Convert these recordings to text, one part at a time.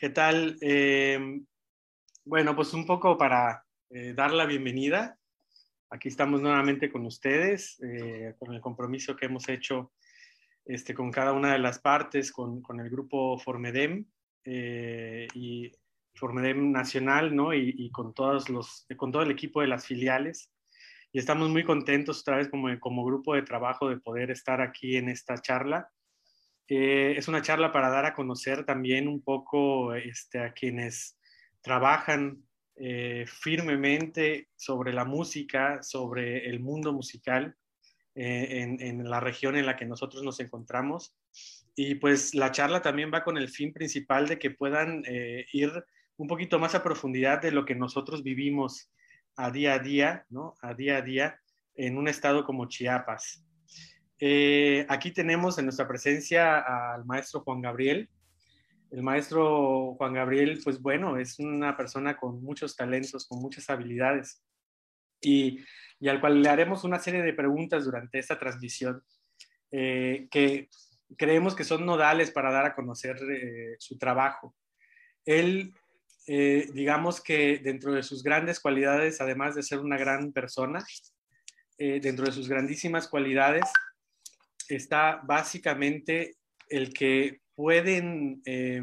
¿Qué tal? Eh, bueno, pues un poco para eh, dar la bienvenida. Aquí estamos nuevamente con ustedes, eh, con el compromiso que hemos hecho este, con cada una de las partes, con, con el grupo Formedem y Formedem Nacional, ¿no? Y, y, con, todos los, con todo el equipo de las filiales. Y estamos muy contentos otra vez como, como grupo de trabajo de poder estar aquí en esta charla eh, es una charla para dar a conocer también un poco este, a quienes trabajan eh, firmemente sobre la música, sobre el mundo musical eh, en, en, la región en la que nosotros nos encontramos. Y pues la charla también va con el fin principal de que puedan ir un poquito más a profundidad de lo que nosotros vivimos a día a día, ¿no? A día a día en un estado como Chiapas. Eh, aquí tenemos en nuestra presencia al maestro Juan Gabriel. El maestro Juan Gabriel, pues bueno, es una persona con muchos talentos, con muchas habilidades y, y al cual le haremos una serie de preguntas durante esta transmisión eh, que creemos que son nodales para dar a conocer eh, su trabajo. Él, eh, digamos que dentro de sus grandes cualidades, además de ser una gran persona, eh, dentro de sus grandísimas cualidades, está básicamente el que pueden, eh,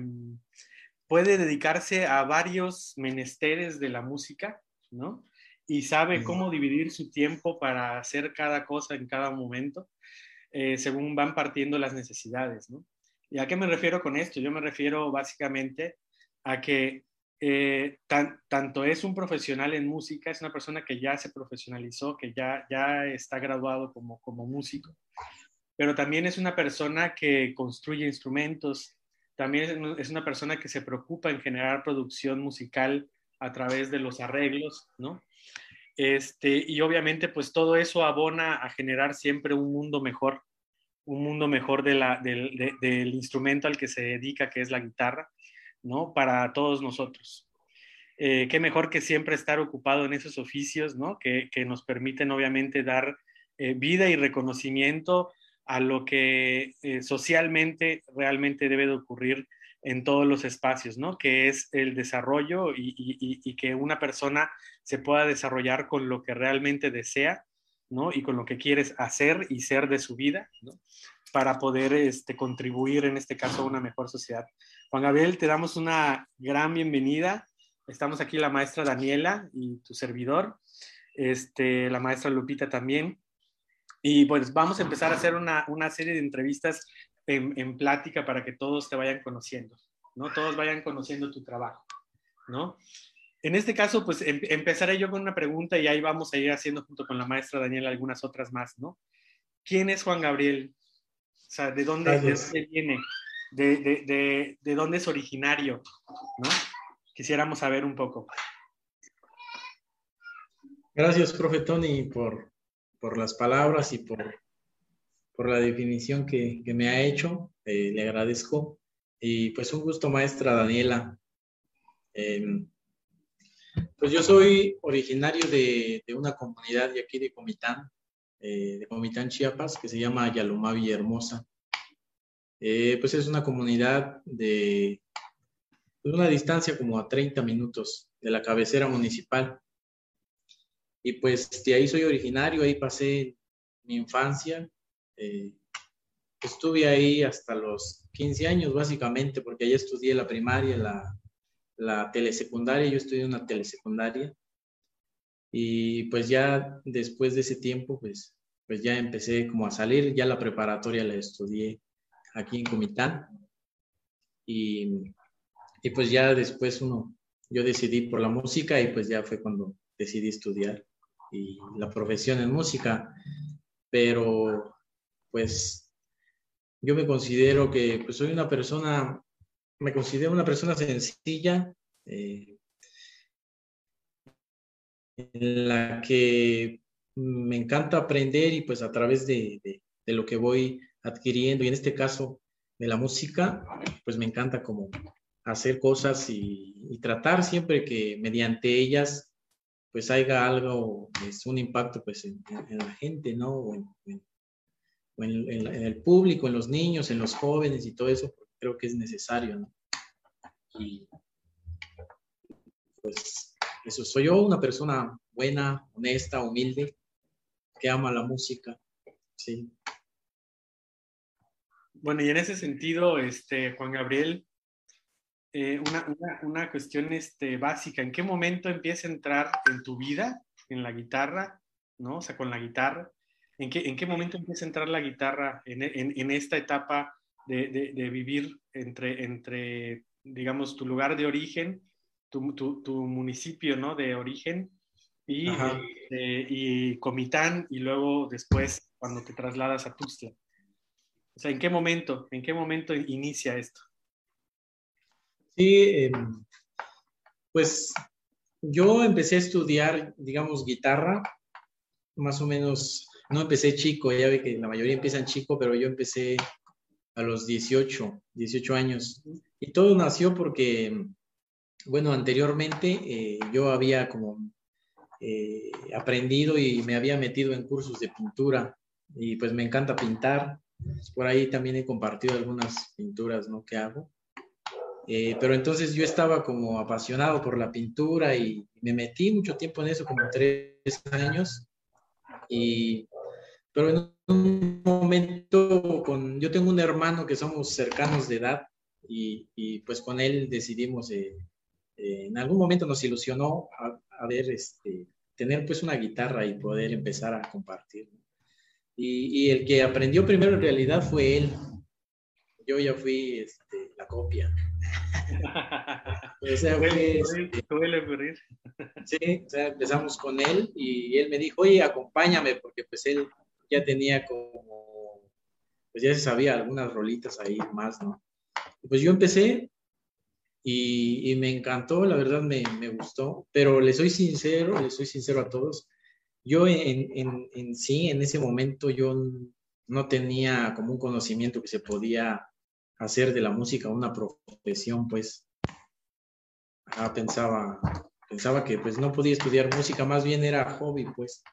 puede dedicarse a varios menesteres de la música, ¿no? Y sabe cómo dividir su tiempo para hacer cada cosa en cada momento, eh, según van partiendo las necesidades, ¿no? ¿Y a qué me refiero con esto? Yo me refiero básicamente a que eh, tan, tanto es un profesional en música, es una persona que ya se profesionalizó, que ya, ya está graduado como, como músico, pero también es una persona que construye instrumentos, también es una persona que se preocupa en generar producción musical a través de los arreglos, ¿no? Este, y obviamente pues todo eso abona a generar siempre un mundo mejor, un mundo mejor de del, de, del instrumento al que se dedica, que es la guitarra, ¿no? Para todos nosotros. Eh, qué mejor que siempre estar ocupado en esos oficios, ¿no? Que, que nos permiten obviamente dar eh, vida y reconocimiento a lo que eh, socialmente realmente debe de ocurrir en todos los espacios, ¿no? Que es el desarrollo y, que una persona se pueda desarrollar con lo que realmente desea, ¿no? Y con lo que quieres hacer y ser de su vida, ¿no? Para poder este, contribuir, en este caso, a una mejor sociedad. Juan Gabriel, te damos una gran bienvenida. Estamos aquí la maestra Daniela y tu servidor, este, la maestra Lupita también. Y pues vamos a empezar a hacer una, una serie de entrevistas en, en, plática para que todos te vayan conociendo, ¿no? Todos vayan conociendo tu trabajo, ¿no? En este caso, pues em, empezaré yo con una pregunta y ahí vamos a ir haciendo junto con la maestra Daniela algunas otras más, ¿no? ¿Quién es Juan Gabriel? O sea, ¿de dónde, de dónde viene? De, de, de, ¿De dónde es originario? ¿No? Quisiéramos saber un poco. Gracias, profe Tony, por, por las palabras y por, por la definición que, me ha hecho. Eh, le agradezco. Y pues un gusto, maestra Daniela. Eh, pues yo soy originario de, una comunidad de aquí de Comitán, eh, de Comitán, Chiapas, que se llama Yalomá Villahermosa. Eh, pues es una comunidad de una distancia como a 30 minutos de la cabecera municipal. Y pues de ahí soy originario, ahí pasé mi infancia. Eh, estuve ahí hasta los 15 años básicamente, porque ahí estudié la primaria, la, la telesecundaria, yo estudié una telesecundaria. Y pues ya después de ese tiempo, pues, pues ya empecé como a salir, ya la preparatoria la estudié aquí en Comitán. Y, y pues ya después uno, yo decidí por la música y pues ya fue cuando decidí estudiar y la profesión en música, pero pues yo me considero que pues soy una persona, me considero una persona sencilla, eh, en la que me encanta aprender y pues a través de, de, lo que voy adquiriendo y en este caso de la música, pues me encanta como hacer cosas y tratar siempre que mediante ellas pues haya algo, es pues, un impacto pues en, en la gente, ¿no? O, en, en, en, el público, en los niños, en los jóvenes y todo eso, creo que es necesario, ¿no? y pues eso soy yo, una persona buena, honesta, humilde, que ama la música, sí. Bueno, y en ese sentido, este, Juan Gabriel, eh, una, una, cuestión este, básica, ¿en qué momento empieza a entrar en tu vida, en la guitarra, ¿no? O sea, con la guitarra, ¿en qué, en qué momento empieza a entrar la guitarra en, en, en esta etapa de, de, de, vivir entre, entre, digamos, tu lugar de origen, tu, tu, tu municipio, ¿no? De origen y, este, y Comitán y luego después cuando te trasladas a Tuxtla. O sea, ¿en qué momento, en qué momento inicia esto? Sí, em, pues yo empecé a estudiar, digamos, guitarra, más o menos, no empecé chico, ya ve que la mayoría empiezan chico, pero yo empecé a los 18, 18 años. Y todo nació porque, bueno, anteriormente eh, yo había como eh, aprendido y me había metido en cursos de pintura y pues me encanta pintar. Por ahí también he compartido algunas pinturas, ¿no? Que hago. Eh, pero entonces yo estaba como apasionado por la pintura y me metí mucho tiempo en eso, como tres años. Y, pero en un momento, con, yo tengo un hermano que somos cercanos de edad y, y pues con él decidimos, eh, eh, en algún momento nos ilusionó a, a, ver, este, tener pues una guitarra y poder empezar a compartir. Y, y, el que aprendió primero en realidad fue él. Yo ya fui este, la copia. o sea, fue, este, sí, o sea, empezamos con él y él me dijo, oye, acompáñame, porque pues él ya tenía como, pues ya se sabía algunas rolitas ahí más, ¿no? Pues yo empecé y, y me encantó, la verdad me, me, gustó, pero le soy sincero, le soy sincero a todos, yo en, en, en sí, en ese momento yo no tenía como un conocimiento que se podía hacer de la música una profesión, pues ah, pensaba, pensaba que pues no podía estudiar música, más bien era hobby, pues.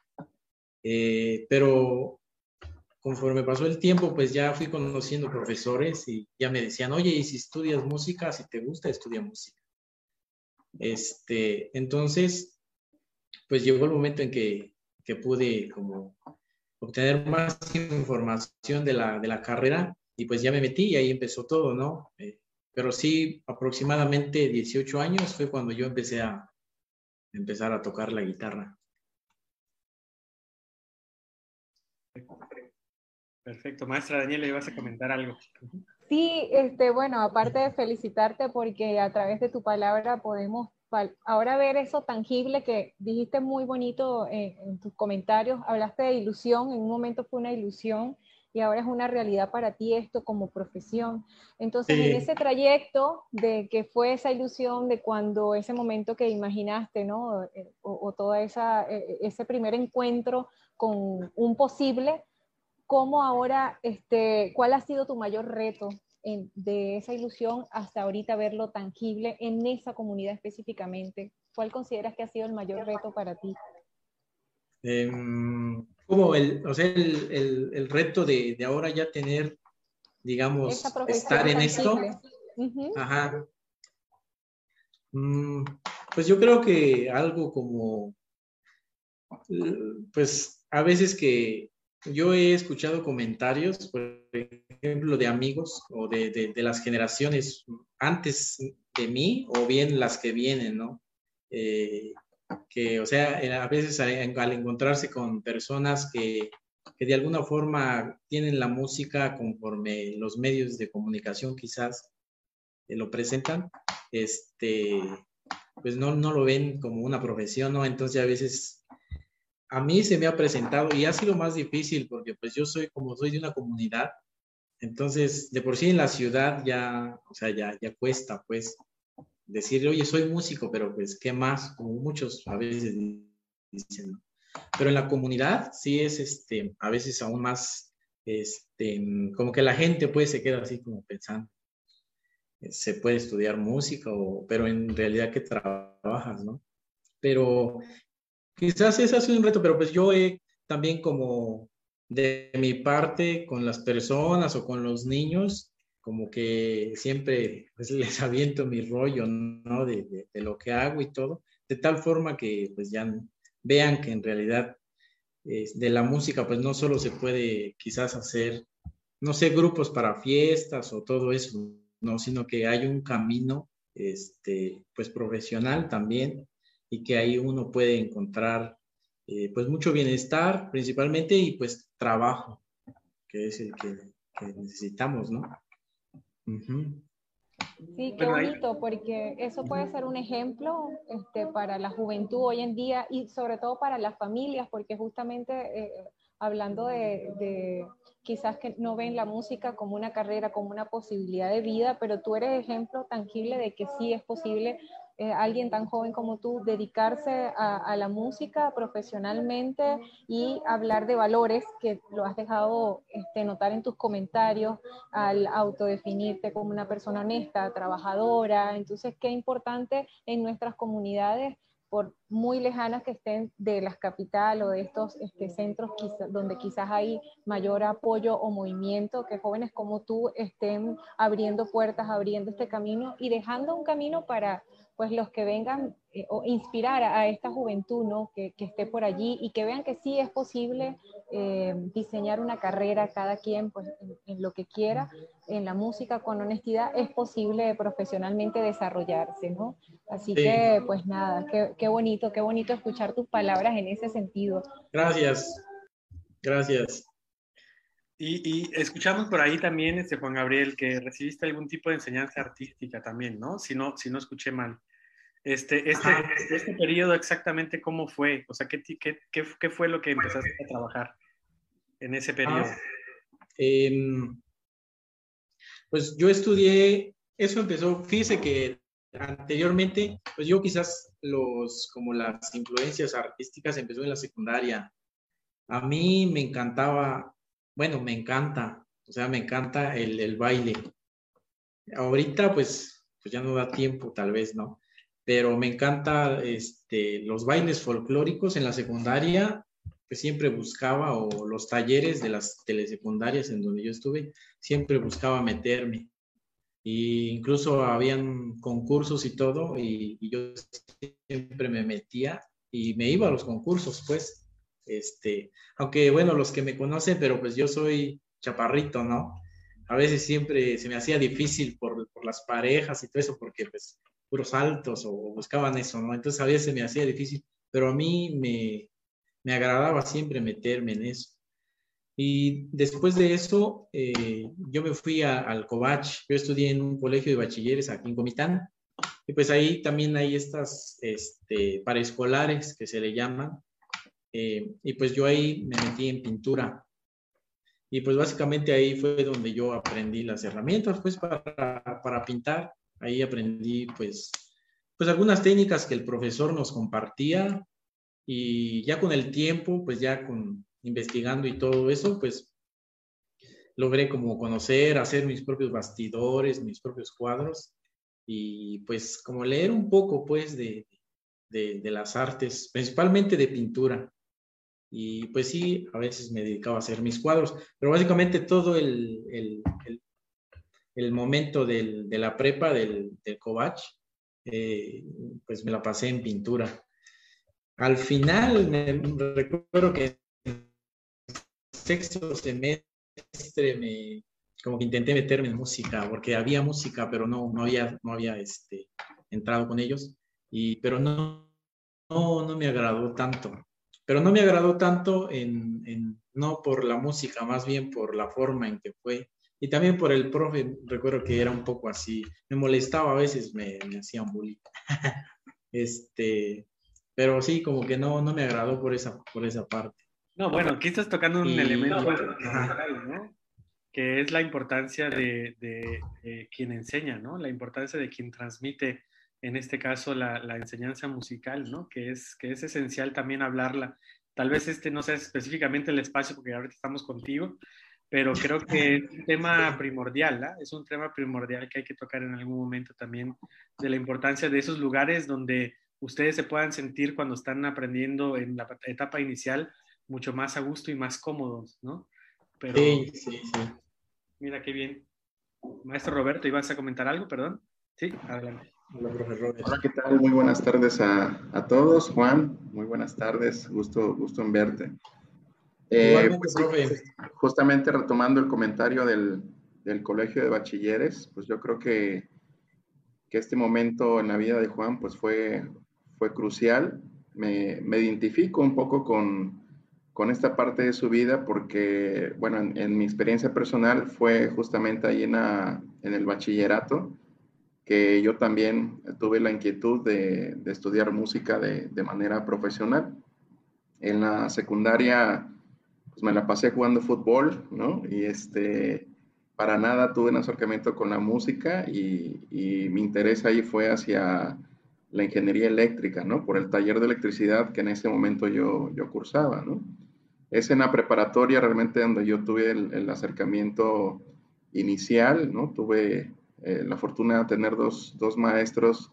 Eh, pero conforme pasó el tiempo, pues ya fui conociendo profesores y ya me decían, oye, y si estudias música, si te gusta, estudia música. Este, entonces, pues llegó el momento en que, que pude como obtener más información de la, de la carrera y pues ya me metí y ahí empezó todo, ¿no? Eh, pero sí, aproximadamente 18 años fue cuando yo empecé a empezar a tocar la guitarra. Perfecto. Maestra Daniela, ¿le vas a comentar algo? Sí, este, bueno, aparte de felicitarte porque a través de tu palabra podemos ahora ver eso tangible que dijiste muy bonito en, en tus comentarios, hablaste de ilusión, en un momento fue una ilusión y ahora es una realidad para ti esto como profesión. Entonces, sí. en ese trayecto de que fue esa ilusión de cuando ese momento que imaginaste, ¿no? Eh, o, o toda esa, eh, ese primer encuentro con un posible, ¿cómo ahora, este, cuál ha sido tu mayor reto en, de esa ilusión hasta ahorita verlo tangible en esa comunidad específicamente? ¿Cuál consideras que ha sido el mayor reto para ti? Eh, como el, o sea, el, el, el reto de, de, ahora ya tener, digamos, estar en esto. Uh -huh. Ajá. Mm, pues yo creo que algo como, pues a veces que yo he escuchado comentarios, por ejemplo, de amigos o de, de, de las generaciones antes de mí o bien las que vienen, ¿no? Eh, que, o sea, a veces al encontrarse con personas que, que, de alguna forma tienen la música conforme los medios de comunicación quizás eh, lo presentan, este, pues no, no lo ven como una profesión, ¿no? Entonces a veces a mí se me ha presentado y ha sido más difícil porque pues yo soy como soy de una comunidad, entonces de por sí en la ciudad ya, o sea, ya, ya cuesta pues decir, oye, soy músico, pero pues, ¿qué más? Como muchos a veces dicen, ¿no? Pero en la comunidad sí es, este, a veces aún más, este, como que la gente pues se queda así como pensando, eh, se puede estudiar música, o, pero en realidad que trabajas, ¿no? Pero quizás ese ha sido un reto, pero pues yo también como de mi parte con las personas o con los niños, como que siempre pues, les aviento mi rollo, ¿no? De, lo que hago y todo, de tal forma que pues ya vean que en realidad de la música pues no solo se puede quizás hacer, no sé, grupos para fiestas o todo eso, no, sino que hay un camino, este, pues profesional también y que ahí uno puede encontrar eh, pues mucho bienestar principalmente y pues trabajo, que es el que, necesitamos, ¿no? Sí, qué bonito, porque eso puede ser un ejemplo este, para la juventud hoy en día y sobre todo para las familias, porque justamente eh, hablando de, quizás que no ven la música como una carrera, como una posibilidad de vida, pero tú eres ejemplo tangible de que sí es posible eh, alguien tan joven como tú dedicarse a, la música profesionalmente y hablar de valores que lo has dejado este, notar en tus comentarios al autodefinirte como una persona honesta, trabajadora. Entonces, qué importante en nuestras comunidades por muy lejanas que estén de las capitales o de estos este, centros donde quizás hay mayor apoyo o movimiento, que jóvenes como tú estén abriendo puertas, abriendo este camino y dejando un camino para pues los que vengan eh, o inspirar a, esta juventud, ¿no? Que, que, esté por allí y que vean que sí es posible eh, diseñar una carrera cada quien pues en, lo que quiera, en la música con honestidad, es posible profesionalmente desarrollarse, ¿no? Así que pues nada, qué, qué bonito, qué bonito escuchar tus palabras en ese sentido. Gracias, gracias. Y, y, escuchamos por ahí también, este Juan Gabriel, que recibiste algún tipo de enseñanza artística también, ¿no? Si no, si no escuché mal. Este, este, este periodo exactamente cómo fue, o sea, ¿qué, qué, qué, fue lo que empezaste a trabajar en ese periodo? Ah, em, pues yo estudié, eso empezó, fíjese que anteriormente, pues yo quizás los, como las influencias artísticas empezó en la secundaria. A mí me encantaba bueno, me encanta, o sea, me encanta el, el baile. Ahorita, pues, pues ya no da tiempo, tal vez, ¿no? Pero me encanta este, los bailes folclóricos en la secundaria, que siempre buscaba, o los talleres de las telesecundarias en donde yo estuve, siempre buscaba meterme. Y incluso habían concursos y todo, y, yo siempre me metía y me iba a los concursos, pues. Este, aunque bueno, los que me conocen, pero pues yo soy chaparrito, ¿no? A veces siempre se me hacía difícil por, por las parejas y todo eso, porque pues puros altos o buscaban eso, ¿no? Entonces a veces me hacía difícil, pero a mí me, me agradaba siempre meterme en eso. Y después de eso, eh, yo me fui al Covach. Yo estudié en un colegio de bachilleres aquí en Comitán. Y pues ahí también hay estas este, paraescolares que se le llaman, eh, y pues yo ahí me metí en pintura. Y pues básicamente ahí fue donde yo aprendí las herramientas pues para, para pintar. Ahí aprendí pues, pues algunas técnicas que el profesor nos compartía y ya con el tiempo, pues ya con investigando y todo eso, pues logré como conocer, hacer mis propios bastidores, mis propios cuadros y pues como leer un poco pues de, de, las artes, principalmente de pintura. Y pues sí, a veces me dedicaba a hacer mis cuadros, pero básicamente todo el, el, el, momento del, de la prepa del, del Covach, eh, pues me la pasé en pintura. Al final, me recuerdo que sexto semestre me, como que intenté meterme en música, porque había música, pero no, no había, no había este, entrado con ellos, y, pero no, no, no me agradó tanto pero no me agradó tanto en, no por la música, más bien por la forma en que fue. Y también por el profe, recuerdo que era un poco así, me molestaba a veces, me, me hacían bullying. este, pero sí, como que no, no me agradó por esa, por esa parte. No, bueno, aquí estás tocando un elemento ¿no? que es la importancia de, de, quien enseña, ¿no? La importancia de quien transmite en este caso la, enseñanza musical, ¿no? Que es, que es esencial también hablarla. Tal vez este no sea específicamente el espacio porque ahorita estamos contigo, pero creo que es un tema primordial, ¿no? Es un tema primordial que hay que tocar en algún momento también de la importancia de esos lugares donde ustedes se puedan sentir cuando están aprendiendo en la etapa inicial mucho más a gusto y más cómodos, ¿no? Pero, sí, sí, sí. Mira qué bien. Maestro Roberto, ¿ibas a comentar algo? Perdón. Sí, adelante. Hola, ¿qué tal? Muy buenas tardes a, a, todos. Juan, muy buenas tardes. Gusto, gusto en verte. Eh, pues, justamente retomando el comentario del, del, Colegio de Bachilleres, pues yo creo que, que, este momento en la vida de Juan pues fue, fue crucial. Me, me identifico un poco con, con esta parte de su vida porque, bueno, en, mi experiencia personal fue justamente ahí en, en, el bachillerato que yo también tuve la inquietud de, de estudiar música de, de, manera profesional. En la secundaria, pues me la pasé jugando fútbol, ¿no? Y este, para nada tuve un acercamiento con la música y, y mi interés ahí fue hacia la ingeniería eléctrica, ¿no? Por el taller de electricidad que en ese momento yo, yo cursaba, ¿no? Es en la preparatoria realmente donde yo tuve el, acercamiento inicial, ¿no? Tuve eh, la fortuna de tener dos, dos, maestros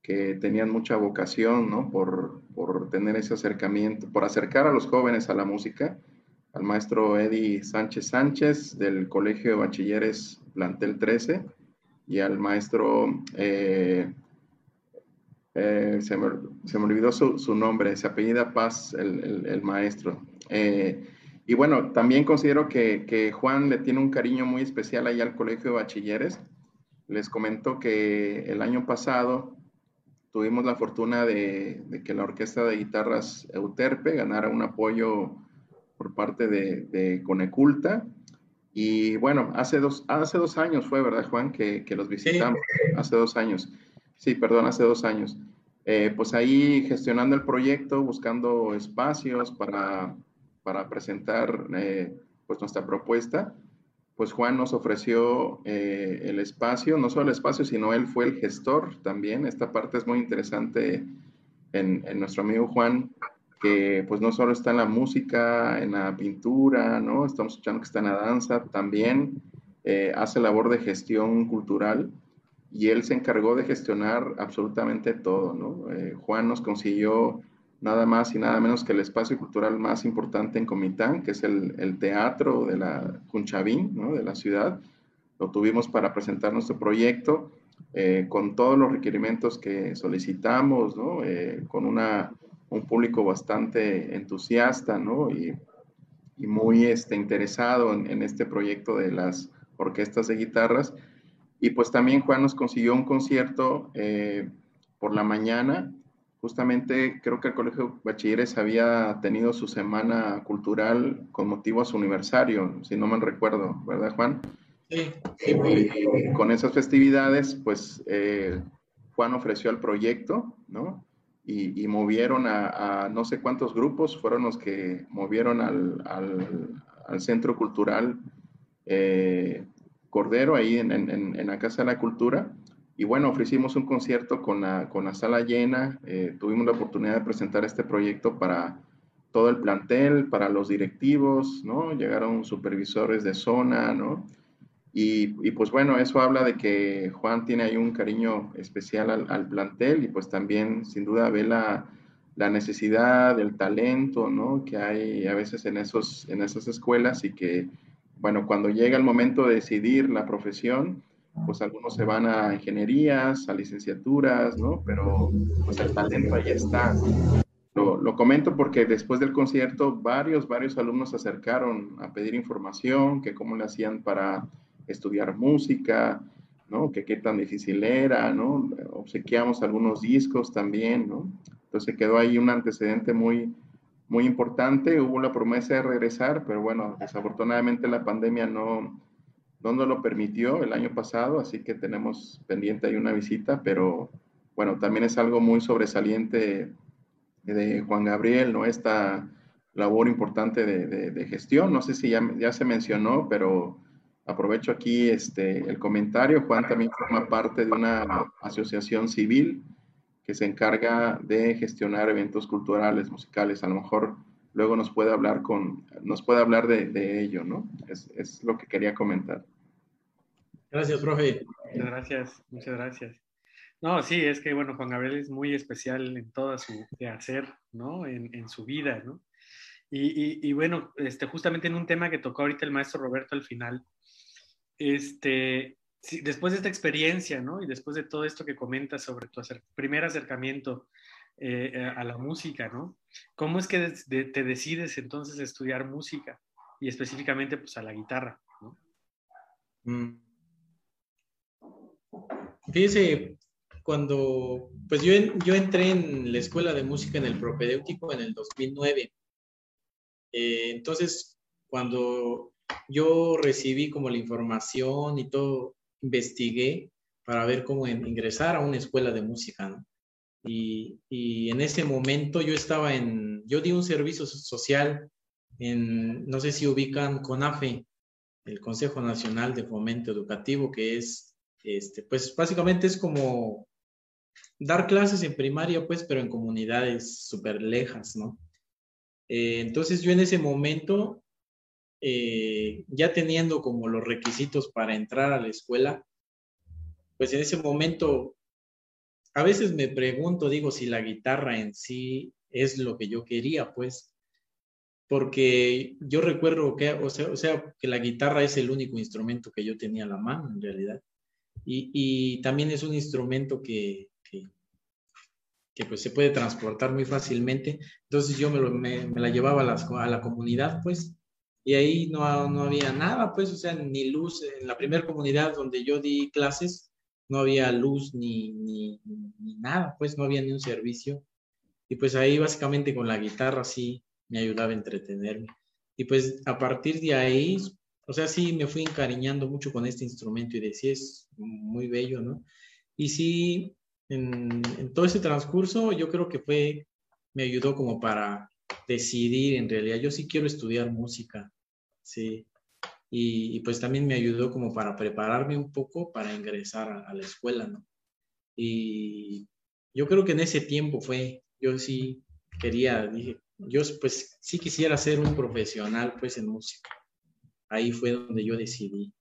que tenían mucha vocación. Por, por, tener ese acercamiento, por acercar a los jóvenes a la música, al maestro Eddie Sánchez Sánchez del Colegio de Bachilleres Plantel 13 y al maestro eh, eh, se, me, se, me, olvidó su, su, nombre, se apellida Paz, el, el maestro. Eh, y bueno, también considero que, que, Juan le tiene un cariño muy especial ahí al Colegio de Bachilleres. Les comento que el año pasado tuvimos la fortuna de, de que la Orquesta de Guitarras Euterpe ganara un apoyo por parte de, de Coneculta. Y bueno, hace dos, hace dos años fue, ¿verdad, Juan? Que, que los visitamos. Sí. Hace dos años. Sí, perdón, hace dos años. Eh, pues ahí gestionando el proyecto, buscando espacios para, para presentar eh, pues nuestra propuesta, pues Juan nos ofreció eh, el espacio, no solo el espacio, sino él fue el gestor también. Esta parte es muy interesante en, en nuestro amigo Juan, que pues no solo está en la música, en la pintura, ¿no? Estamos escuchando que está en la danza, también eh, hace labor de gestión cultural y él se encargó de gestionar absolutamente todo, ¿no? Eh, Juan nos consiguió nada más y nada menos que el espacio cultural más importante en Comitán, que es el, el teatro de la Cunchavín, ¿no? de la ciudad. Lo tuvimos para presentar nuestro proyecto eh, con todos los requerimientos que solicitamos, ¿no? Eh, con una, un público bastante entusiasta ¿no? y, y muy este, interesado en, en este proyecto de las orquestas de guitarras y pues también Juan nos consiguió un concierto eh, por la mañana. Justamente creo que el Colegio Bachilleres había tenido su semana cultural con motivo a su aniversario, si no me recuerdo, ¿verdad Juan? Sí. Y, con esas festividades, pues eh, Juan ofreció el proyecto, ¿no? Y, y movieron a, a, no sé cuántos grupos, fueron los que movieron al, al, al Centro Cultural eh, Cordero, ahí en, en, en, la Casa de la Cultura. Y bueno, ofrecimos un concierto con la, con la sala llena. Eh, tuvimos la oportunidad de presentar este proyecto para todo el plantel, para los directivos, ¿no? Llegaron supervisores de zona, ¿no? Y, y, pues bueno, eso habla de que Juan tiene ahí un cariño especial al, plantel y pues también sin duda ve la, la, necesidad, el talento, ¿no? Que hay a veces en, esos, en esas escuelas y que bueno, cuando llega el momento de decidir la profesión, pues algunos se van a ingenierías, a licenciaturas, ¿no? Pero pues el talento ahí está. Lo, lo, comento porque después del concierto varios, varios alumnos se acercaron a pedir información, que cómo le hacían para estudiar música, ¿no? Que qué tan difícil era, ¿no? Obsequiamos algunos discos también, ¿no? Entonces quedó ahí un antecedente muy, muy importante. Hubo la promesa de regresar, pero bueno, desafortunadamente la pandemia no, no lo permitió el año pasado, así que tenemos pendiente ahí una visita, pero bueno, también es algo muy sobresaliente de Juan Gabriel, ¿no? Esta labor importante de, de, de gestión. No sé si ya, ya, se mencionó, pero aprovecho aquí este, el comentario. Juan también forma parte de una asociación civil que se encarga de gestionar eventos culturales, musicales. A lo mejor luego nos puede hablar, con, nos puede hablar de, de ello, ¿no? Es, es, lo que quería comentar. Gracias, profe. Muchas gracias, muchas gracias. No, sí, es que, bueno, Juan Gabriel es muy especial en toda su hacer, ¿no? En, en su vida, ¿no? Y, y, y, bueno, este, justamente en un tema que tocó ahorita el maestro Roberto al final, este, sí, después de esta experiencia, ¿no? Y después de todo esto que comentas sobre tu primer acercamiento eh, a la música, ¿no? ¿Cómo es que te decides entonces estudiar música y específicamente pues a la guitarra, ¿no? Mm. Fíjese, cuando, pues yo, yo entré en la escuela de música en el propedéutico en el 2009. Eh, entonces, cuando yo recibí como la información y todo, investigué para ver cómo ingresar a una escuela de música, ¿no? Y, y, en ese momento yo estaba en, yo di un servicio social en, no sé si ubican CONAFE, el Consejo Nacional de Fomento Educativo, que es, este, pues básicamente es como dar clases en primaria, pues, pero en comunidades súper lejas, ¿no? Eh, entonces yo en ese momento, eh, ya teniendo como los requisitos para entrar a la escuela, pues en ese momento, a veces me pregunto, digo, si la guitarra en sí es lo que yo quería, pues, porque yo recuerdo que, o sea, o sea, que la guitarra es el único instrumento que yo tenía a la mano, en realidad. Y, y también es un instrumento que, que pues se puede transportar muy fácilmente. Entonces yo me, me, la llevaba a, a, la comunidad, pues, y ahí no, no, había nada, pues, o sea, ni luz. En la primera comunidad donde yo di clases, no había luz ni, ni, ni, nada, pues, no había ni un servicio. Y pues ahí básicamente con la guitarra sí me ayudaba a entretenerme. Y pues a partir de ahí, o sea, sí me fui encariñando mucho con este instrumento y decía, es muy bello, ¿no? Y sí, en, todo ese transcurso yo creo que fue, me ayudó como para decidir en realidad, yo sí quiero estudiar música, sí, y, pues también me ayudó como para prepararme un poco para ingresar a, la escuela, ¿no? Y yo creo que en ese tiempo fue, yo sí quería, dije, yo pues sí quisiera ser un profesional pues en música. Ahí fue donde yo decidí.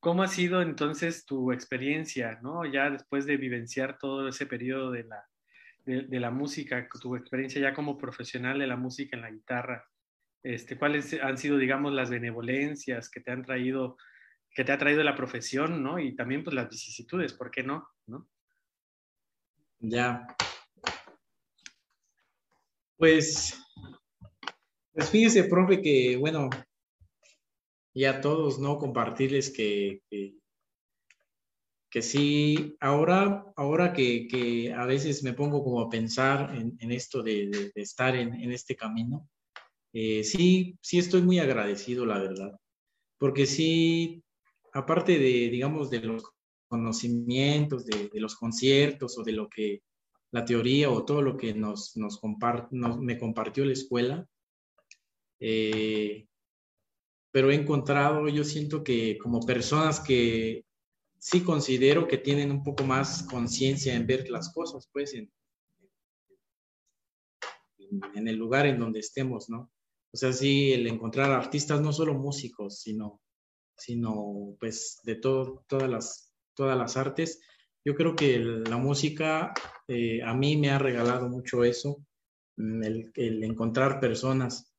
¿Cómo ha sido entonces tu experiencia, ¿no? Ya después de vivenciar todo ese periodo de la, de, la música, tu experiencia ya como profesional de la música en la guitarra, este, ¿cuáles han sido, digamos, las benevolencias que te han traído, que te ha traído la profesión, ¿no? Y también, pues, las vicisitudes, ¿por qué no? ¿no? Ya. Pues, pues fíjese, profe, que, bueno, y a todos, ¿no? Compartirles que, que, sí, ahora, ahora que, a veces me pongo como a pensar en, esto de, estar en, este camino, eh, sí, sí estoy muy agradecido, la verdad, porque sí, aparte de, digamos, de los conocimientos, de, los conciertos o de lo que la teoría o todo lo que nos, nos, me compartió la escuela, eh, pero he encontrado, yo siento que como personas que sí considero que tienen un poco más conciencia en ver las cosas, pues, en, el lugar en donde estemos, ¿no? O sea, sí, el encontrar artistas, no solo músicos, sino, sino pues, de todo, todas, las, todas las artes. Yo creo que la música eh, a mí me ha regalado mucho eso, mm, el, encontrar personas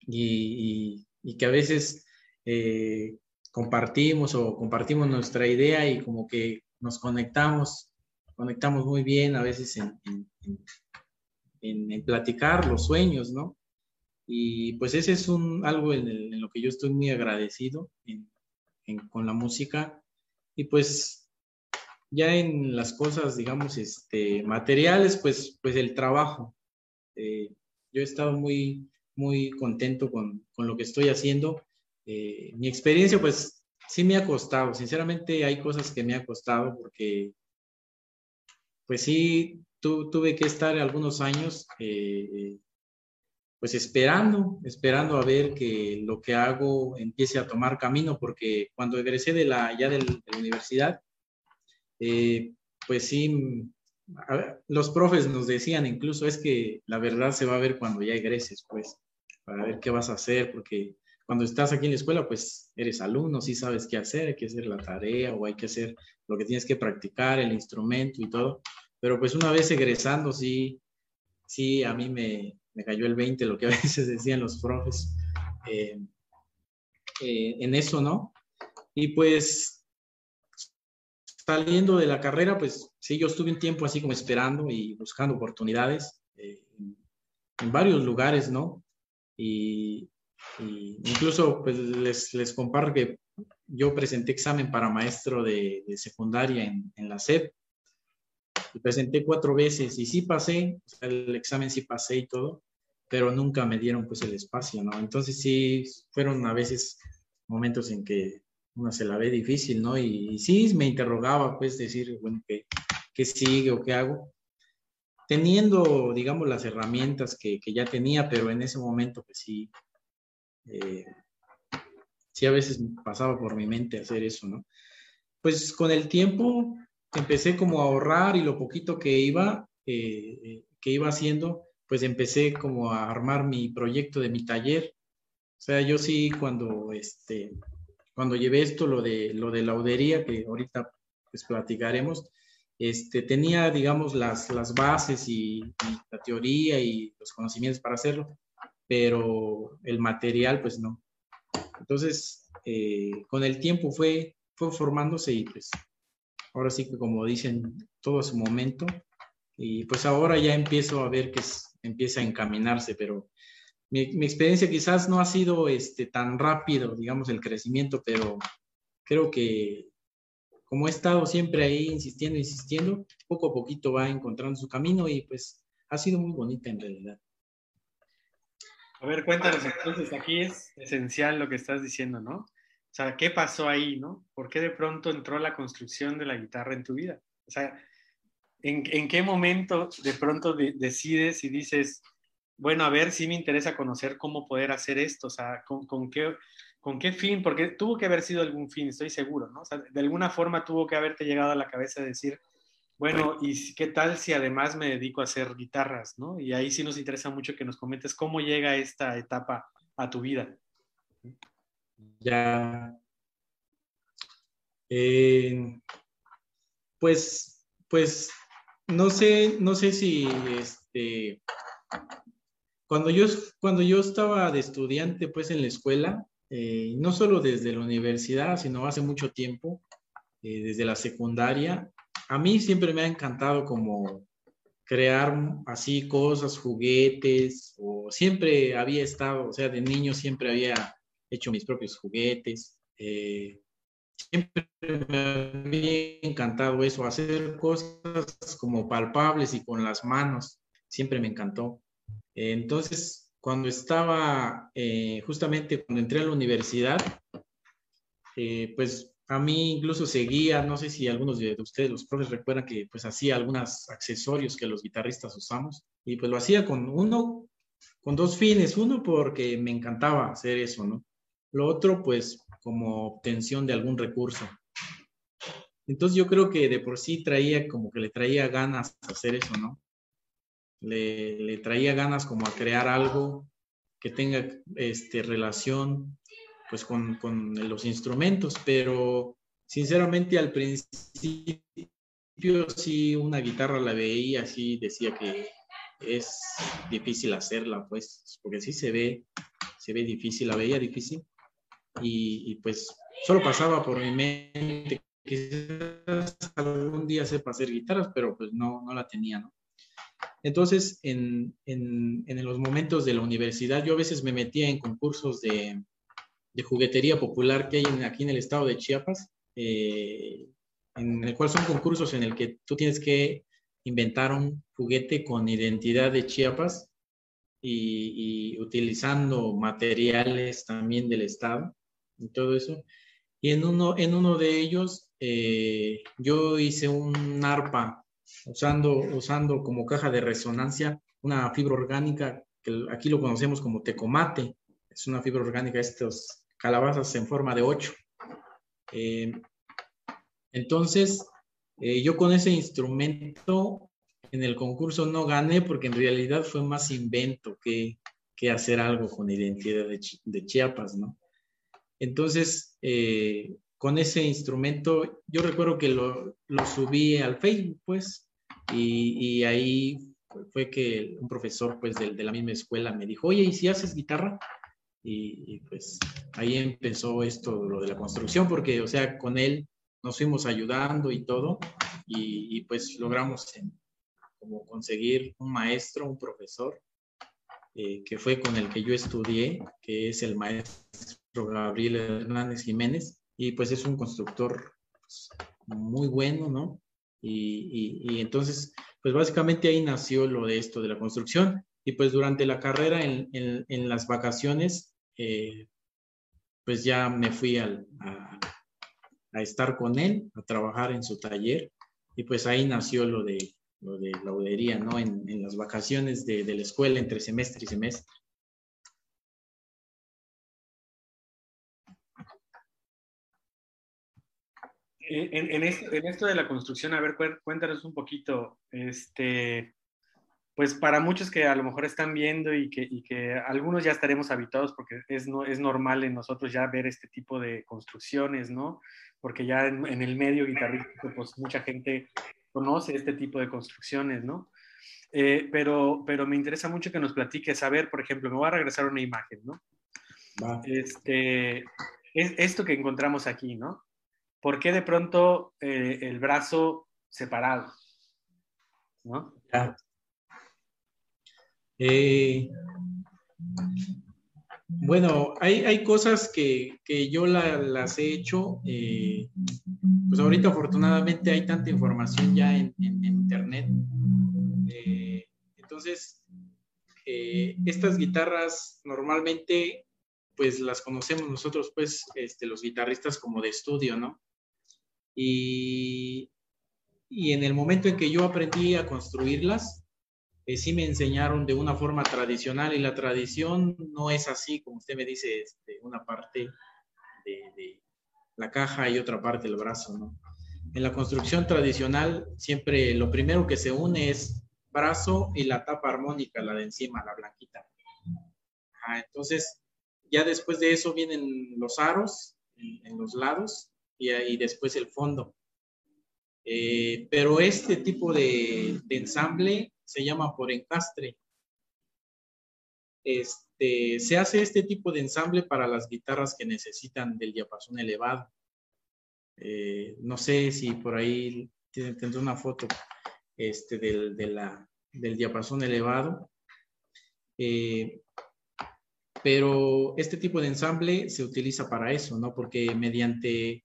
y, y que a veces eh, compartimos o compartimos nuestra idea y como que nos conectamos, conectamos muy bien a veces en, en, platicar los sueños, ¿no? Y pues ese es un, algo en, lo que yo estoy muy agradecido con la música. Y pues ya en las cosas, digamos, este, materiales, pues, pues el trabajo. Eh, yo he estado muy, muy contento con, con lo que estoy haciendo. Eh, mi experiencia, pues, sí me ha costado. Sinceramente, hay cosas que me ha costado porque, pues sí, tuve que estar algunos años, eh, pues, esperando, esperando a ver que lo que hago empiece a tomar camino, porque cuando egresé de la, ya de la universidad, eh, pues sí, los profes nos decían incluso es que la verdad se va a ver cuando ya egreses, pues, para ver qué vas a hacer, porque cuando estás aquí en la escuela, pues eres alumno, sí sabes qué hacer, hay que hacer la tarea o hay que hacer lo que tienes que practicar, el instrumento y todo. Pero pues una vez egresando, sí, sí, a mí me, me cayó el 20, lo que a veces decían los profes, eh, en eso, ¿no? Y pues saliendo de la carrera, pues sí, yo estuve un tiempo así como esperando y buscando oportunidades en varios lugares, ¿no? Y, incluso pues les, les, comparto que yo presenté examen para maestro de, secundaria en, en, la SED. Y presenté cuatro veces y sí pasé, el examen sí pasé y todo, pero nunca me dieron pues el espacio, ¿no? Entonces sí, fueron a veces momentos en que uno se la ve difícil, ¿no? Y, sí me interrogaba, pues, decir, bueno, ¿qué, qué sigue o qué hago? teniendo, digamos, las herramientas que, que, ya tenía, pero en ese momento, pues sí, eh, sí a veces pasaba por mi mente hacer eso, ¿no? Pues con el tiempo empecé como a ahorrar y lo poquito que iba, eh, que iba haciendo, pues empecé como a armar mi proyecto de mi taller. O sea, yo sí cuando, este, cuando llevé esto, lo de, lo de que ahorita pues platicaremos, este, tenía, digamos, las, las bases y, la teoría y los conocimientos para hacerlo, pero el material, pues no. Entonces, eh, con el tiempo fue, fue formándose y pues ahora sí que como dicen, todo a su momento. Y pues ahora ya empiezo a ver que empieza a encaminarse, pero mi, mi, experiencia quizás no ha sido este, tan rápido, digamos, el crecimiento, pero creo que como he estado siempre ahí insistiendo, insistiendo, poco a poquito va encontrando su camino y pues ha sido muy bonita en realidad. A ver, cuéntanos entonces, aquí es esencial lo que estás diciendo, ¿no? O sea, ¿qué pasó ahí, no? ¿Por qué de pronto entró la construcción de la guitarra en tu vida? O sea, ¿en, qué momento de pronto decides y dices, bueno, a ver si me interesa conocer cómo poder hacer esto? O sea, con qué, ¿Con qué fin? Porque tuvo que haber sido algún fin, estoy seguro, ¿no? O sea, de alguna forma tuvo que haberte llegado a la cabeza de decir, bueno, ¿y qué tal si además me dedico a hacer guitarras, ¿no? Y ahí sí nos interesa mucho que nos comentes cómo llega esta etapa a tu vida. Ya. Eh, pues, pues, no sé, no sé si este, cuando yo, cuando yo estaba de estudiante, pues en la escuela, eh, no solo desde la universidad, sino hace mucho tiempo, eh, desde la secundaria. A mí siempre me ha encantado como crear así cosas, juguetes, o siempre había estado, o sea, de niño siempre había hecho mis propios juguetes. Eh, siempre me había encantado eso, hacer cosas como palpables y con las manos, siempre me encantó. entonces, cuando estaba, eh, justamente cuando entré a la universidad, eh, pues a mí incluso seguía, no sé si algunos de ustedes, los profes, recuerdan que pues hacía algunos accesorios que los guitarristas usamos y pues lo hacía con uno, con dos fines. Uno porque me encantaba hacer eso, ¿no? Lo otro pues como obtención de algún recurso. Entonces yo creo que de por sí traía como que le traía ganas hacer eso, ¿no? le, traía ganas como a crear algo que tenga este, relación pues con, con los instrumentos, pero sinceramente al principio sí una guitarra la veía así, decía que es difícil hacerla, pues, porque sí se ve, se ve difícil, la veía difícil, y, pues solo pasaba por mi mente que algún día sepa hacer guitarras, pero pues no, no la tenía, ¿no? Entonces, en, los momentos de la universidad, yo a veces me metía en concursos de, juguetería popular que hay aquí en el estado de Chiapas, eh, en el cual son concursos en el que tú tienes que inventar un juguete con identidad de Chiapas y, utilizando materiales también del estado y todo eso. Y en uno, en uno de ellos eh, yo hice un arpa usando, usando como caja de resonancia una fibra orgánica que aquí lo conocemos como tecomate. Es una fibra orgánica, estas calabazas en forma de ocho. Eh, entonces, eh, yo con ese instrumento en el concurso no gané porque en realidad fue más invento que, que hacer algo con identidad de, Chiapas, ¿no? Entonces, eh, con ese instrumento, yo recuerdo que lo, lo subí al Facebook, pues, y, y, ahí fue que un profesor, pues, de, de, la misma escuela me dijo, oye, ¿y si haces guitarra? Y, pues ahí empezó esto, lo de la construcción, porque, o sea, con él nos fuimos ayudando y todo, y, pues logramos como conseguir un maestro, un profesor, eh, que fue con el que yo estudié, que es el maestro Gabriel Hernández Jiménez, y pues es un constructor pues, muy bueno, ¿no? Y, y, entonces, pues básicamente ahí nació lo de esto de la construcción. Y pues durante la carrera, en, en, en las vacaciones, eh, pues ya me fui a, estar con él, a trabajar en su taller. Y pues ahí nació lo de, lo de laudería, ¿no? En, en las vacaciones de, de la escuela, entre semestre y semestre. En, esto, de la construcción, a ver, cuéntanos un poquito, este, pues para muchos que a lo mejor están viendo y que, que algunos ya estaremos habituados porque es, no, es normal en nosotros ya ver este tipo de construcciones, ¿no? Porque ya en, el medio guitarrístico, pues mucha gente conoce este tipo de construcciones, ¿no? Eh, pero, pero me interesa mucho que nos platiques, a ver, por ejemplo, me voy a regresar a una imagen, ¿no? Este, es esto que encontramos aquí, ¿no? ¿por qué de pronto eh, el brazo separado? ¿No? Eh, bueno, hay, cosas que, yo las he hecho. Eh, pues ahorita afortunadamente hay tanta información ya en, internet. entonces, estas guitarras normalmente pues las conocemos nosotros pues este, los guitarristas como de estudio, ¿no? Y, en el momento en que yo aprendí a construirlas, eh, sí me enseñaron de una forma tradicional y la tradición no es así, como usted me dice, este, una parte de, la caja y otra parte del brazo, ¿no? En la construcción tradicional siempre lo primero que se une es brazo y la tapa armónica, la de encima, la blanquita. entonces, ya después de eso vienen los aros en los lados y, después el fondo. Eh, pero este tipo de, ensamble se llama por encastre. Este, se hace este tipo de ensamble para las guitarras que necesitan del diapasón elevado. Eh, no sé si por ahí tendré una foto este, del, del diapasón elevado. Eh, pero este tipo de ensamble se utiliza para eso, ¿no? Porque mediante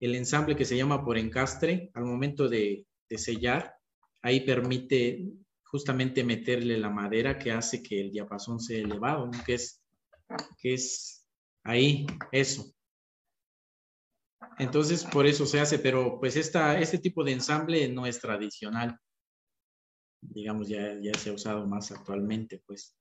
el ensamble que se llama por encastre, al momento de, sellar, ahí permite justamente meterle la madera que hace que el diapasón sea elevado, que, es, que es ahí, eso. Entonces, por eso se hace, pero pues esta, este tipo de ensamble no es tradicional. Digamos, ya, ya se ha usado más actualmente, pues.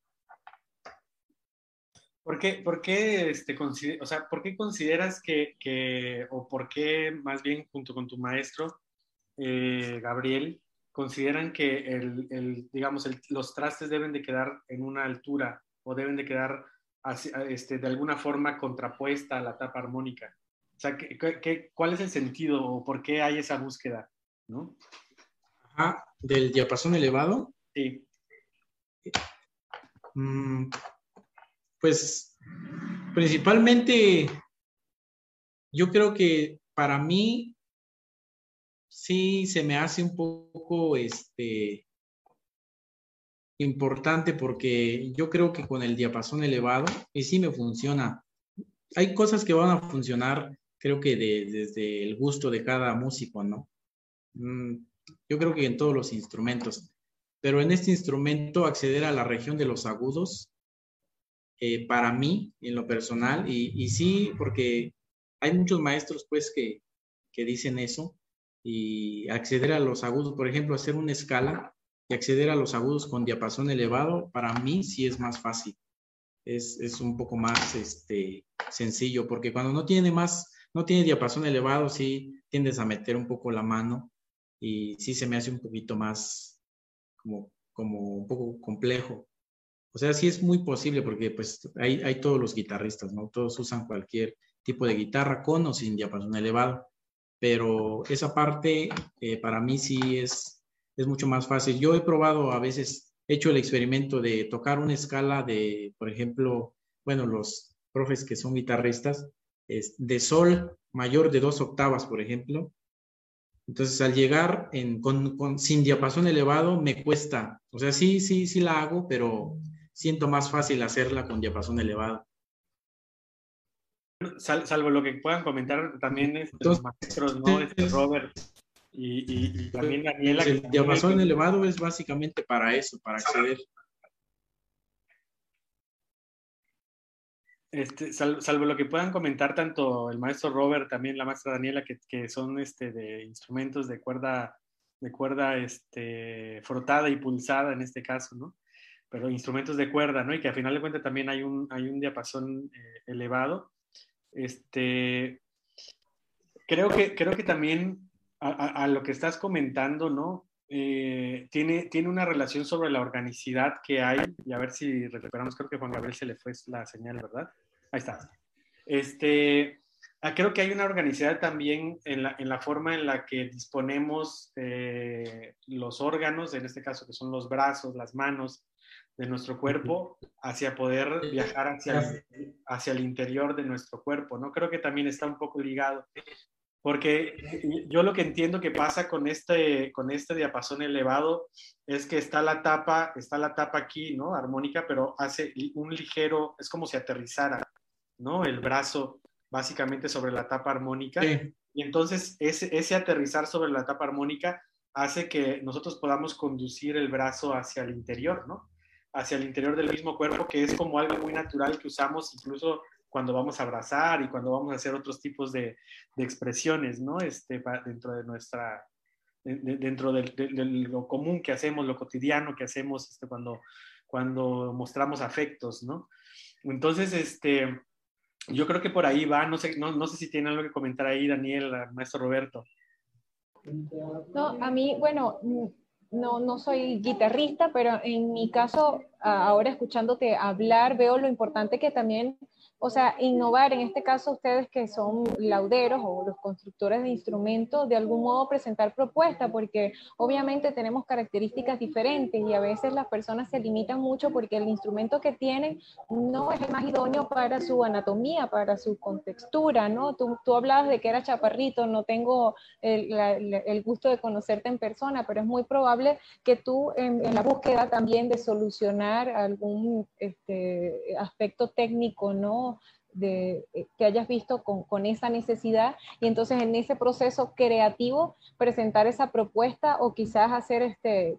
¿Por qué, por qué, este, o sea, ¿por qué consideras que, o por qué más bien junto con tu maestro, eh, Gabriel, consideran que el, digamos, los trastes deben de quedar en una altura o deben de quedar este, de alguna forma contrapuesta a la tapa armónica? O sea, ¿qué, cuál es el sentido o por qué hay esa búsqueda? ¿no? Ajá, del diapasón elevado. Sí. Mm, pues principalmente yo creo que para mí sí se me hace un poco este importante porque yo creo que con el diapasón elevado y sí me funciona. Hay cosas que van a funcionar, creo que desde el gusto de cada músico, ¿no? Mm, yo creo que en todos los instrumentos, pero en este instrumento acceder a la región de los agudos eh, para mí, en lo personal, y, sí, porque hay muchos maestros pues que, que dicen eso, y acceder a los agudos, por ejemplo, hacer una escala y acceder a los agudos con diapasón elevado, para mí sí es más fácil. Es, es, un poco más este, sencillo, porque cuando no tiene más, no tiene diapasón elevado, sí tiendes a meter un poco la mano y sí se me hace un poquito más como, como un poco complejo. O sea, sí es muy posible porque pues hay, hay todos los guitarristas, ¿no? Todos usan cualquier tipo de guitarra con o sin diapasón elevado. Pero esa parte eh, para mí sí es, es mucho más fácil. Yo he probado a veces, he hecho el experimento de tocar una escala de, por ejemplo, bueno, los, profes que son guitarristas, es de sol mayor de dos octavas, por ejemplo. Entonces, al llegar en, con, sin diapasón elevado, me cuesta. O sea, sí, sí, sí la hago, pero siento más fácil hacerla con diapasón elevado. Salvo lo que puedan comentar también es los maestros, ¿no? Este Robert y, también Daniela. El diapasón elevado es básicamente para eso, para acceder. Este, salvo lo que puedan comentar tanto el maestro Robert, también la maestra Daniela, que, son este, de instrumentos de cuerda, de cuerda este, frotada y pulsada en este caso, ¿no? Pero instrumentos de cuerda, ¿no? Y que al final de cuentas también hay un, hay un diapasón eh, elevado. Este, creo, que, creo que también a, lo que estás comentando, ¿no? Eh, tiene, tiene una relación sobre la organicidad que hay, y a ver si recuperamos, creo que Juan Gabriel se le fue la señal, ¿verdad? Ahí está. Este, ah, creo que hay una organicidad también en la, en la forma en la que disponemos eh, los órganos, en este caso que son los brazos, las manos de nuestro cuerpo, hacia poder viajar hacia hacia el interior de nuestro cuerpo, ¿no? Creo que también está un poco ligado. Porque yo lo que entiendo que pasa con este, con este diapasón elevado es que está la tapa, está la tapa aquí, ¿no? Armónica, pero hace un ligero, es como si aterrizara, ¿no? El brazo básicamente sobre la tapa armónica. Y entonces ese, ese aterrizar sobre la tapa armónica hace que nosotros podamos conducir el brazo hacia el interior, ¿no? Hacia el interior del mismo cuerpo, que es como algo muy natural que usamos incluso cuando vamos a abrazar y cuando vamos a hacer otros tipos de, de expresiones, ¿no? Este, dentro de nuestra, dentro de, lo común que hacemos, lo cotidiano que hacemos este, cuando, cuando mostramos afectos, ¿no? Entonces, este, yo creo que por ahí va, no sé, no, no sé si tiene algo que comentar ahí, Daniel, maestro Roberto. No, a mí, bueno, no, no soy guitarrista, pero en mi caso, ahora escuchándote hablar, veo lo importante que también o sea, innovar, en este caso ustedes que son lauderos o los constructores de instrumentos, de algún modo presentar propuestas, porque obviamente tenemos características diferentes y a veces las personas se limitan mucho porque el instrumento que tienen no es el más idóneo para su anatomía, para su contextura, ¿no? Tú, tú hablabas de que era chaparrito, no tengo el, gusto de conocerte en persona, pero es muy probable que tú en, en la búsqueda también de solucionar algún este, aspecto técnico, ¿no? Eh, que hayas visto con, con, esa necesidad. Y entonces en ese proceso creativo presentar esa propuesta o quizás hacer este,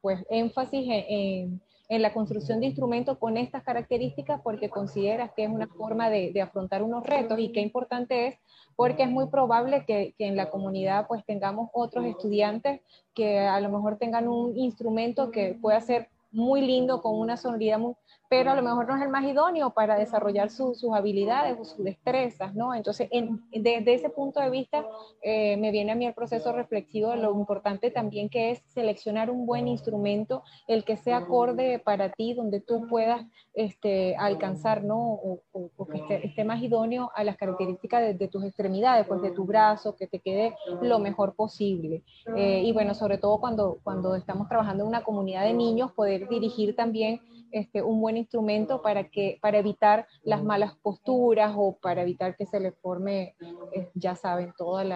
pues, énfasis en, la construcción de instrumentos con estas características porque consideras que es una forma de, de afrontar unos retos y qué importante es porque es muy probable que, que, en la comunidad pues tengamos otros estudiantes que a lo mejor tengan un instrumento que pueda ser muy lindo, con una sonoridad muy, pero a lo mejor no es el más idóneo para desarrollar sus habilidades o sus destrezas, ¿no? Entonces, desde ese punto de vista, eh, me viene a mí el proceso reflexivo de lo importante también que es seleccionar un buen instrumento, el que sea acorde para ti, donde tú puedas este, alcanzar, ¿no? O, que esté, más idóneo a las características de, tus extremidades, pues de tu brazo, que te quede lo mejor posible. Eh, y bueno, sobre todo cuando, cuando estamos trabajando en una comunidad de niños, poder dirigir también este, un buen instrumento para, que, para evitar las malas posturas o para evitar que se le forme, eh, ya saben, todas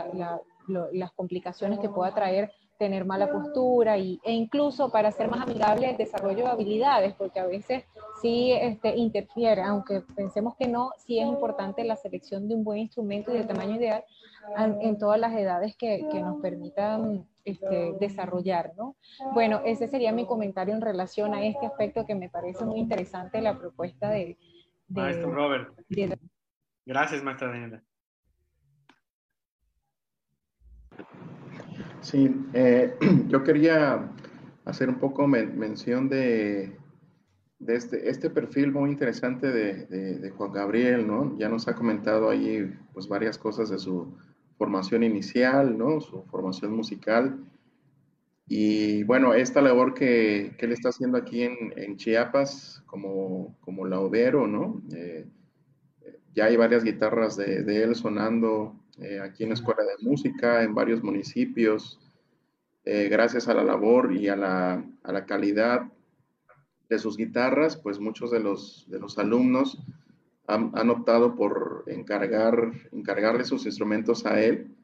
las complicaciones que pueda traer tener mala postura y, e incluso para ser más amigable el desarrollo de habilidades, porque a veces sí este, interfiere, aunque pensemos que no, sí es importante la selección de un buen instrumento y del tamaño ideal en, todas las edades que, que nos permitan este, desarrollar, ¿no? Bueno, ese sería mi comentario en relación a este aspecto que me parece muy interesante la propuesta de... Maestro Robert. Gracias, maestra Daniela. Sí, eh, yo quería hacer un poco mención de, este, este, perfil muy interesante de, Juan Gabriel, ¿no? Ya nos ha comentado ahí pues varias cosas de su formación inicial, ¿no? Su formación musical. Y bueno, esta labor que, que él está haciendo aquí en, Chiapas como, como laudero, ¿no? Eh, ya hay varias guitarras de él sonando eh, aquí en la Escuela de Música, en varios municipios, eh, gracias a la labor y a la, a la, calidad de sus guitarras, pues muchos de los, de los alumnos han, optado por encargar, encargarle sus instrumentos a él.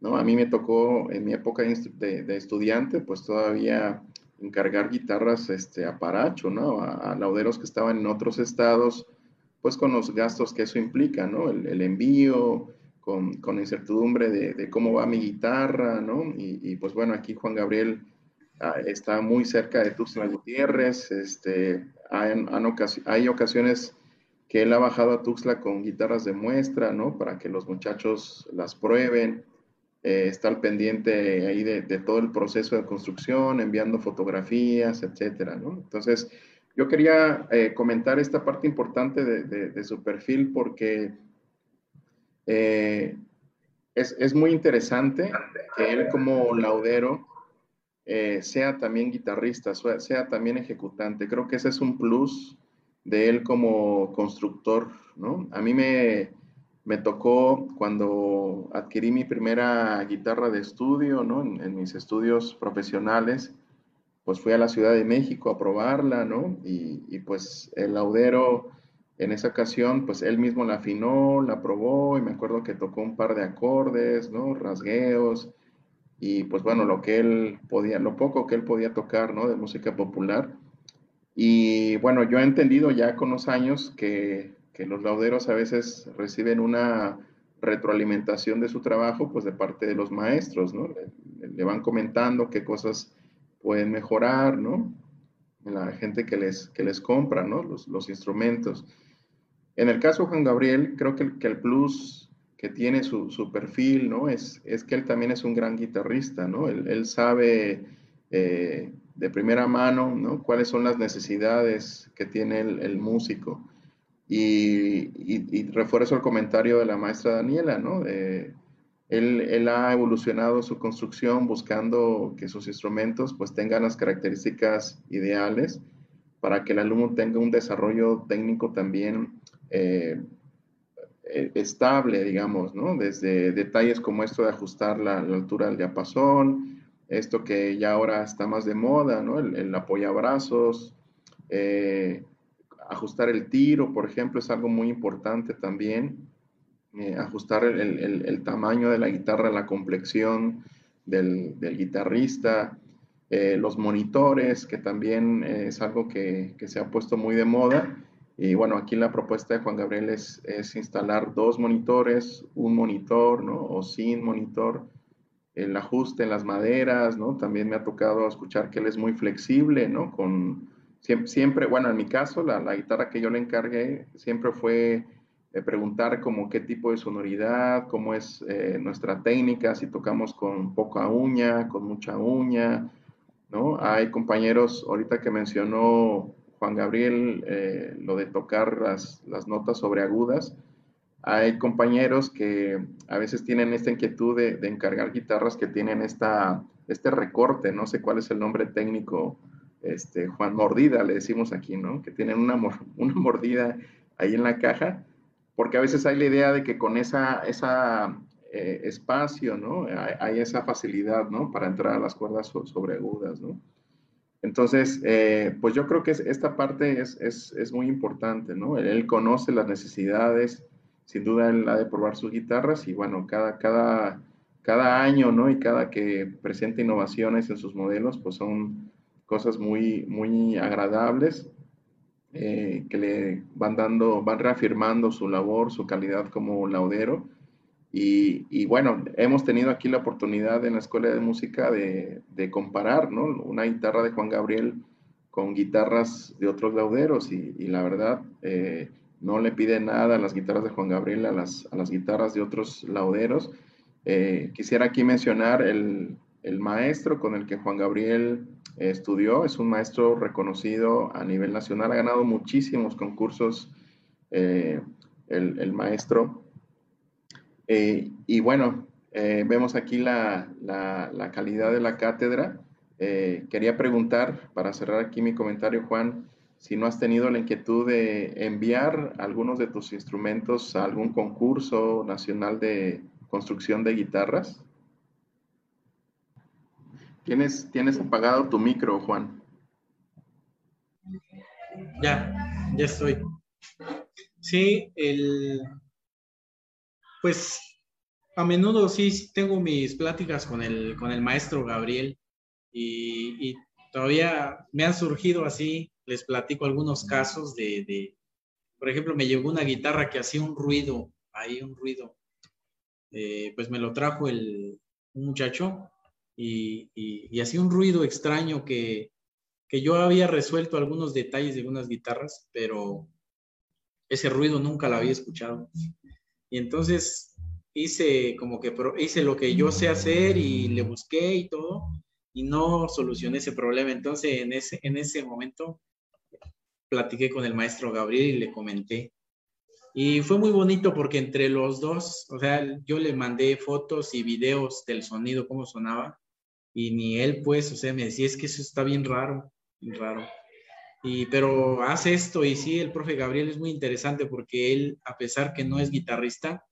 ¿no? A mí me tocó en mi época de, estudiante, pues todavía encargar guitarras este, a Paracho, ¿no? A, lauderos que estaban en otros estados, pues con los gastos que eso implica, ¿no? El, envío, con, con, incertidumbre de, cómo va mi guitarra, ¿no? Y, pues bueno, aquí Juan Gabriel ah, está muy cerca de Tuxtla Gutiérrez, este, hay, hay ocasiones que él ha bajado a Tuxtla con guitarras de muestra, ¿no? Para que los muchachos las prueben. Eh, está al pendiente ahí de, todo el proceso de construcción, enviando fotografías, etcétera, ¿no? Entonces, yo quería eh, comentar esta parte importante de, su perfil porque eh, es, muy interesante que él como laudero sea también guitarrista, sea también ejecutante. Creo que ese es un plus de él como constructor, ¿no? A mí me, me tocó cuando adquirí mi primera guitarra de estudio, ¿no? En, mis estudios profesionales, pues fui a la Ciudad de México a probarla, ¿no? Y, pues el laudero en esa ocasión, pues él mismo la afinó, la probó y me acuerdo que tocó un par de acordes, ¿no? Rasgueos y pues bueno, lo que él podía, lo poco que él podía tocar, ¿no? De música popular y bueno, yo he entendido ya con los años que, los lauderos a veces reciben una retroalimentación de su trabajo, pues de parte de los maestros, ¿no? Le, van comentando qué cosas pueden mejorar, ¿no? La gente que les, que les compra, ¿no? Los, instrumentos. En el caso de Juan Gabriel, creo que, que el plus que tiene su, perfil, ¿no? Es, es que él también es un gran guitarrista, ¿no? Él, sabe eh, de primera mano, ¿no? Cuáles son las necesidades que tiene el, músico. Y, refuerzo el comentario de la maestra Daniela, ¿no? él, él, ha evolucionado su construcción buscando que sus instrumentos pues tengan las características ideales para que el alumno tenga un desarrollo técnico también eh, eh, estable, digamos, ¿no? Desde detalles como esto de ajustar la, altura del diapasón, esto que ya ahora está más de moda, ¿no? El, apoyabrazos, eh, ajustar el tiro, por ejemplo, es algo muy importante también. Eh, ajustar el, tamaño de la guitarra, la complexión del, guitarrista, eh, los monitores, que también es algo que, se ha puesto muy de moda. Y bueno, aquí la propuesta de Juan Gabriel es, es instalar dos monitores, un monitor, ¿no? O sin monitor el ajuste en las maderas, ¿no? También me ha tocado escuchar que él es muy flexible, ¿no? Con siempre, bueno, en mi caso, la, guitarra que yo le encargué siempre fue eh, preguntar como qué tipo de sonoridad, cómo es eh, nuestra técnica, si tocamos con poca uña, con mucha uña, ¿no? Hay compañeros, ahorita que mencionó Juan Gabriel, eh, lo de tocar las, las notas sobreagudas, hay compañeros que a veces tienen esta inquietud de, encargar guitarras que tienen esta, este recorte, no sé cuál es el nombre técnico, este, Juan Mordida, le decimos aquí, ¿no? Que tienen una, mordida ahí en la caja, porque a veces hay la idea de que con esa, esa eh, espacio, ¿no? Hay, esa facilidad, ¿no? Para entrar a las cuerdas sobreagudas, ¿no? Entonces, eh, pues yo creo que esta parte es, es, es, muy importante, ¿no? Él conoce las necesidades, sin duda él ha de probar sus guitarras y bueno, cada, cada, cada año, ¿no? Y cada que presenta innovaciones en sus modelos, pues son cosas muy, muy agradables eh, que le van dando, van reafirmando su labor, su calidad como laudero. Y, bueno, hemos tenido aquí la oportunidad en la Escuela de Música de, de, comparar, ¿no? Una guitarra de Juan Gabriel con guitarras de otros lauderos y, la verdad, eh, no le pide nada a las guitarras de Juan Gabriel, a las, a las guitarras de otros lauderos. Eh, quisiera aquí mencionar el, maestro con el que Juan Gabriel estudió, es un maestro reconocido a nivel nacional, ha ganado muchísimos concursos eh, el, maestro. Eh, y bueno, vemos aquí la, la, calidad de la cátedra. quería preguntar, para cerrar aquí mi comentario, Juan, si no has tenido la inquietud de enviar algunos de tus instrumentos a algún concurso nacional de construcción de guitarras. ¿Tienes, tienes apagado tu micro, Juan? Ya, ya estoy. Sí, el, pues a menudo sí tengo mis pláticas con el, con el maestro Gabriel y, todavía me han surgido así, les platico algunos casos de, por ejemplo, me llegó una guitarra que hacía un ruido, ahí un ruido, eh, pues me lo trajo el, un muchacho y, y, hacía un ruido extraño que, que yo había resuelto algunos detalles de algunas guitarras, pero ese ruido nunca lo había escuchado. Y entonces hice como que hice lo que yo sé hacer y le busqué y todo y no solucioné ese problema. Entonces en ese, en ese momento platiqué con el maestro Gabriel y le comenté. Y fue muy bonito porque entre los dos, o sea, yo le mandé fotos y videos del sonido, cómo sonaba, y ni él pues, o sea, me decía, es que eso está bien raro, bien raro. Y, pero hace esto y sí, el profe Gabriel es muy interesante porque él, a pesar que no es guitarrista,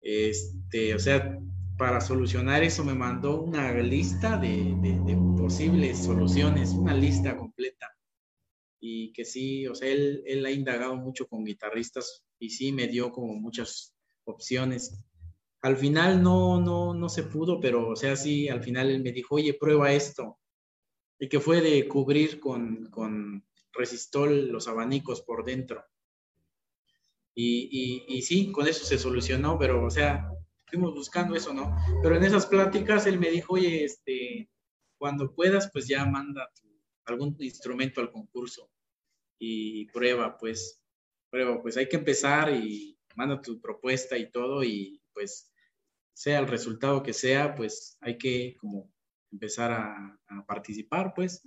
este, o sea, para solucionar eso me mandó una lista de, de, posibles soluciones, una lista completa. Y que sí, o sea, él, él ha indagado mucho con guitarristas y sí me dio como muchas opciones. Al final no, no, no se pudo, pero o sea, sí, al final él me dijo, oye, prueba esto y que fue de cubrir con, con resistol los abanicos por dentro. Y, y, sí, con eso se solucionó, pero o sea, fuimos buscando eso, ¿no? Pero en esas pláticas él me dijo, oye, este, cuando puedas, pues ya manda algún instrumento al concurso y prueba, pues, prueba, pues hay que empezar y manda tu propuesta y todo y pues sea el resultado que sea, pues hay que como empezar a, participar, pues.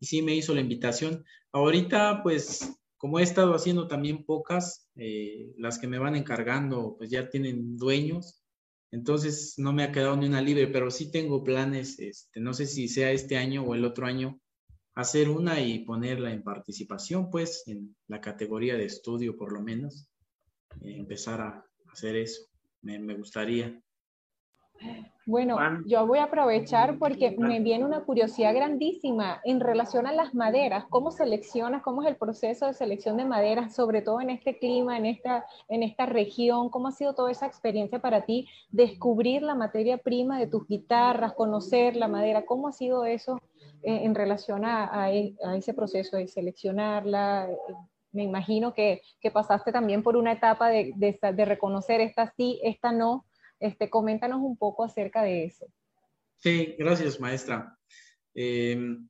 Y sí me hizo la invitación. Ahorita, pues, como he estado haciendo también pocas, eh, las que me van encargando, pues ya tienen dueños. Entonces no me ha quedado ni una libre, pero sí tengo planes, este, no sé si sea este año o el otro año, hacer una y ponerla en participación, pues, en la categoría de estudio por lo menos. Eh, empezar a hacer eso, me, me gustaría. Bueno, yo voy a aprovechar porque me viene una curiosidad grandísima en relación a las maderas. ¿Cómo seleccionas? ¿Cómo es el proceso de selección de maderas, sobre todo en este clima, en esta, en esta región? ¿Cómo ha sido toda esa experiencia para ti? Descubrir la materia prima de tus guitarras, conocer la madera. ¿Cómo ha sido eso eh, en relación a, e, a, ese proceso de seleccionarla? Me imagino que, que pasaste también por una etapa de, de, de reconocer esta sí, esta no este, coméntanos un poco acerca de eso. Sí, gracias, maestra. Em,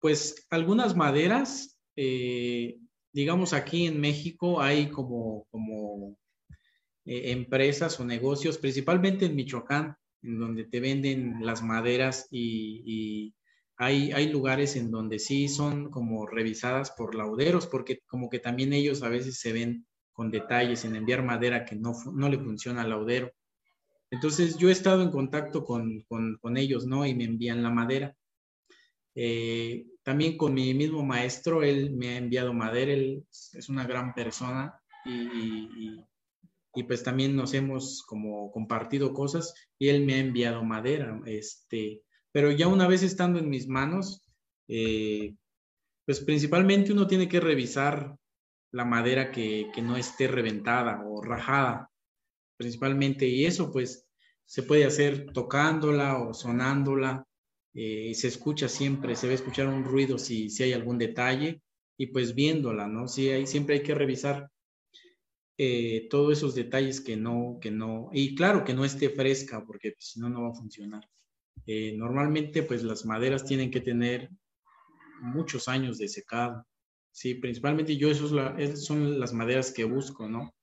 pues algunas maderas, eh, digamos aquí en México hay como, como eh, empresas o negocios, principalmente en Michoacán, en donde te venden las maderas y, hay, hay, lugares en donde sí son como revisadas por lauderos, porque como que también ellos a veces se ven detalles, en enviar madera que no, no le funciona al laudero. Entonces yo he estado en contacto con, con, ellos, ¿no? Y me envían la madera. Eh, también con mi mismo maestro, él me ha enviado madera, él es una gran persona y, y, pues también nos hemos como compartido cosas y él me ha enviado madera. Este, pero ya una vez estando en mis manos, eh, pues principalmente uno tiene que revisar la madera que, no esté reventada o rajada, principalmente. Y eso pues se puede hacer tocándola o sonándola. Eh, se escucha siempre, se va a escuchar un ruido si, si hay algún detalle y pues viéndola, ¿no? Sí, hay, siempre hay que revisar eh, todos esos detalles que no, que no, y claro que no esté fresca porque si no, no va a funcionar. Eh, normalmente pues las maderas tienen que tener muchos años de secado. Sí, principalmente yo esos son las maderas que busco, ¿no?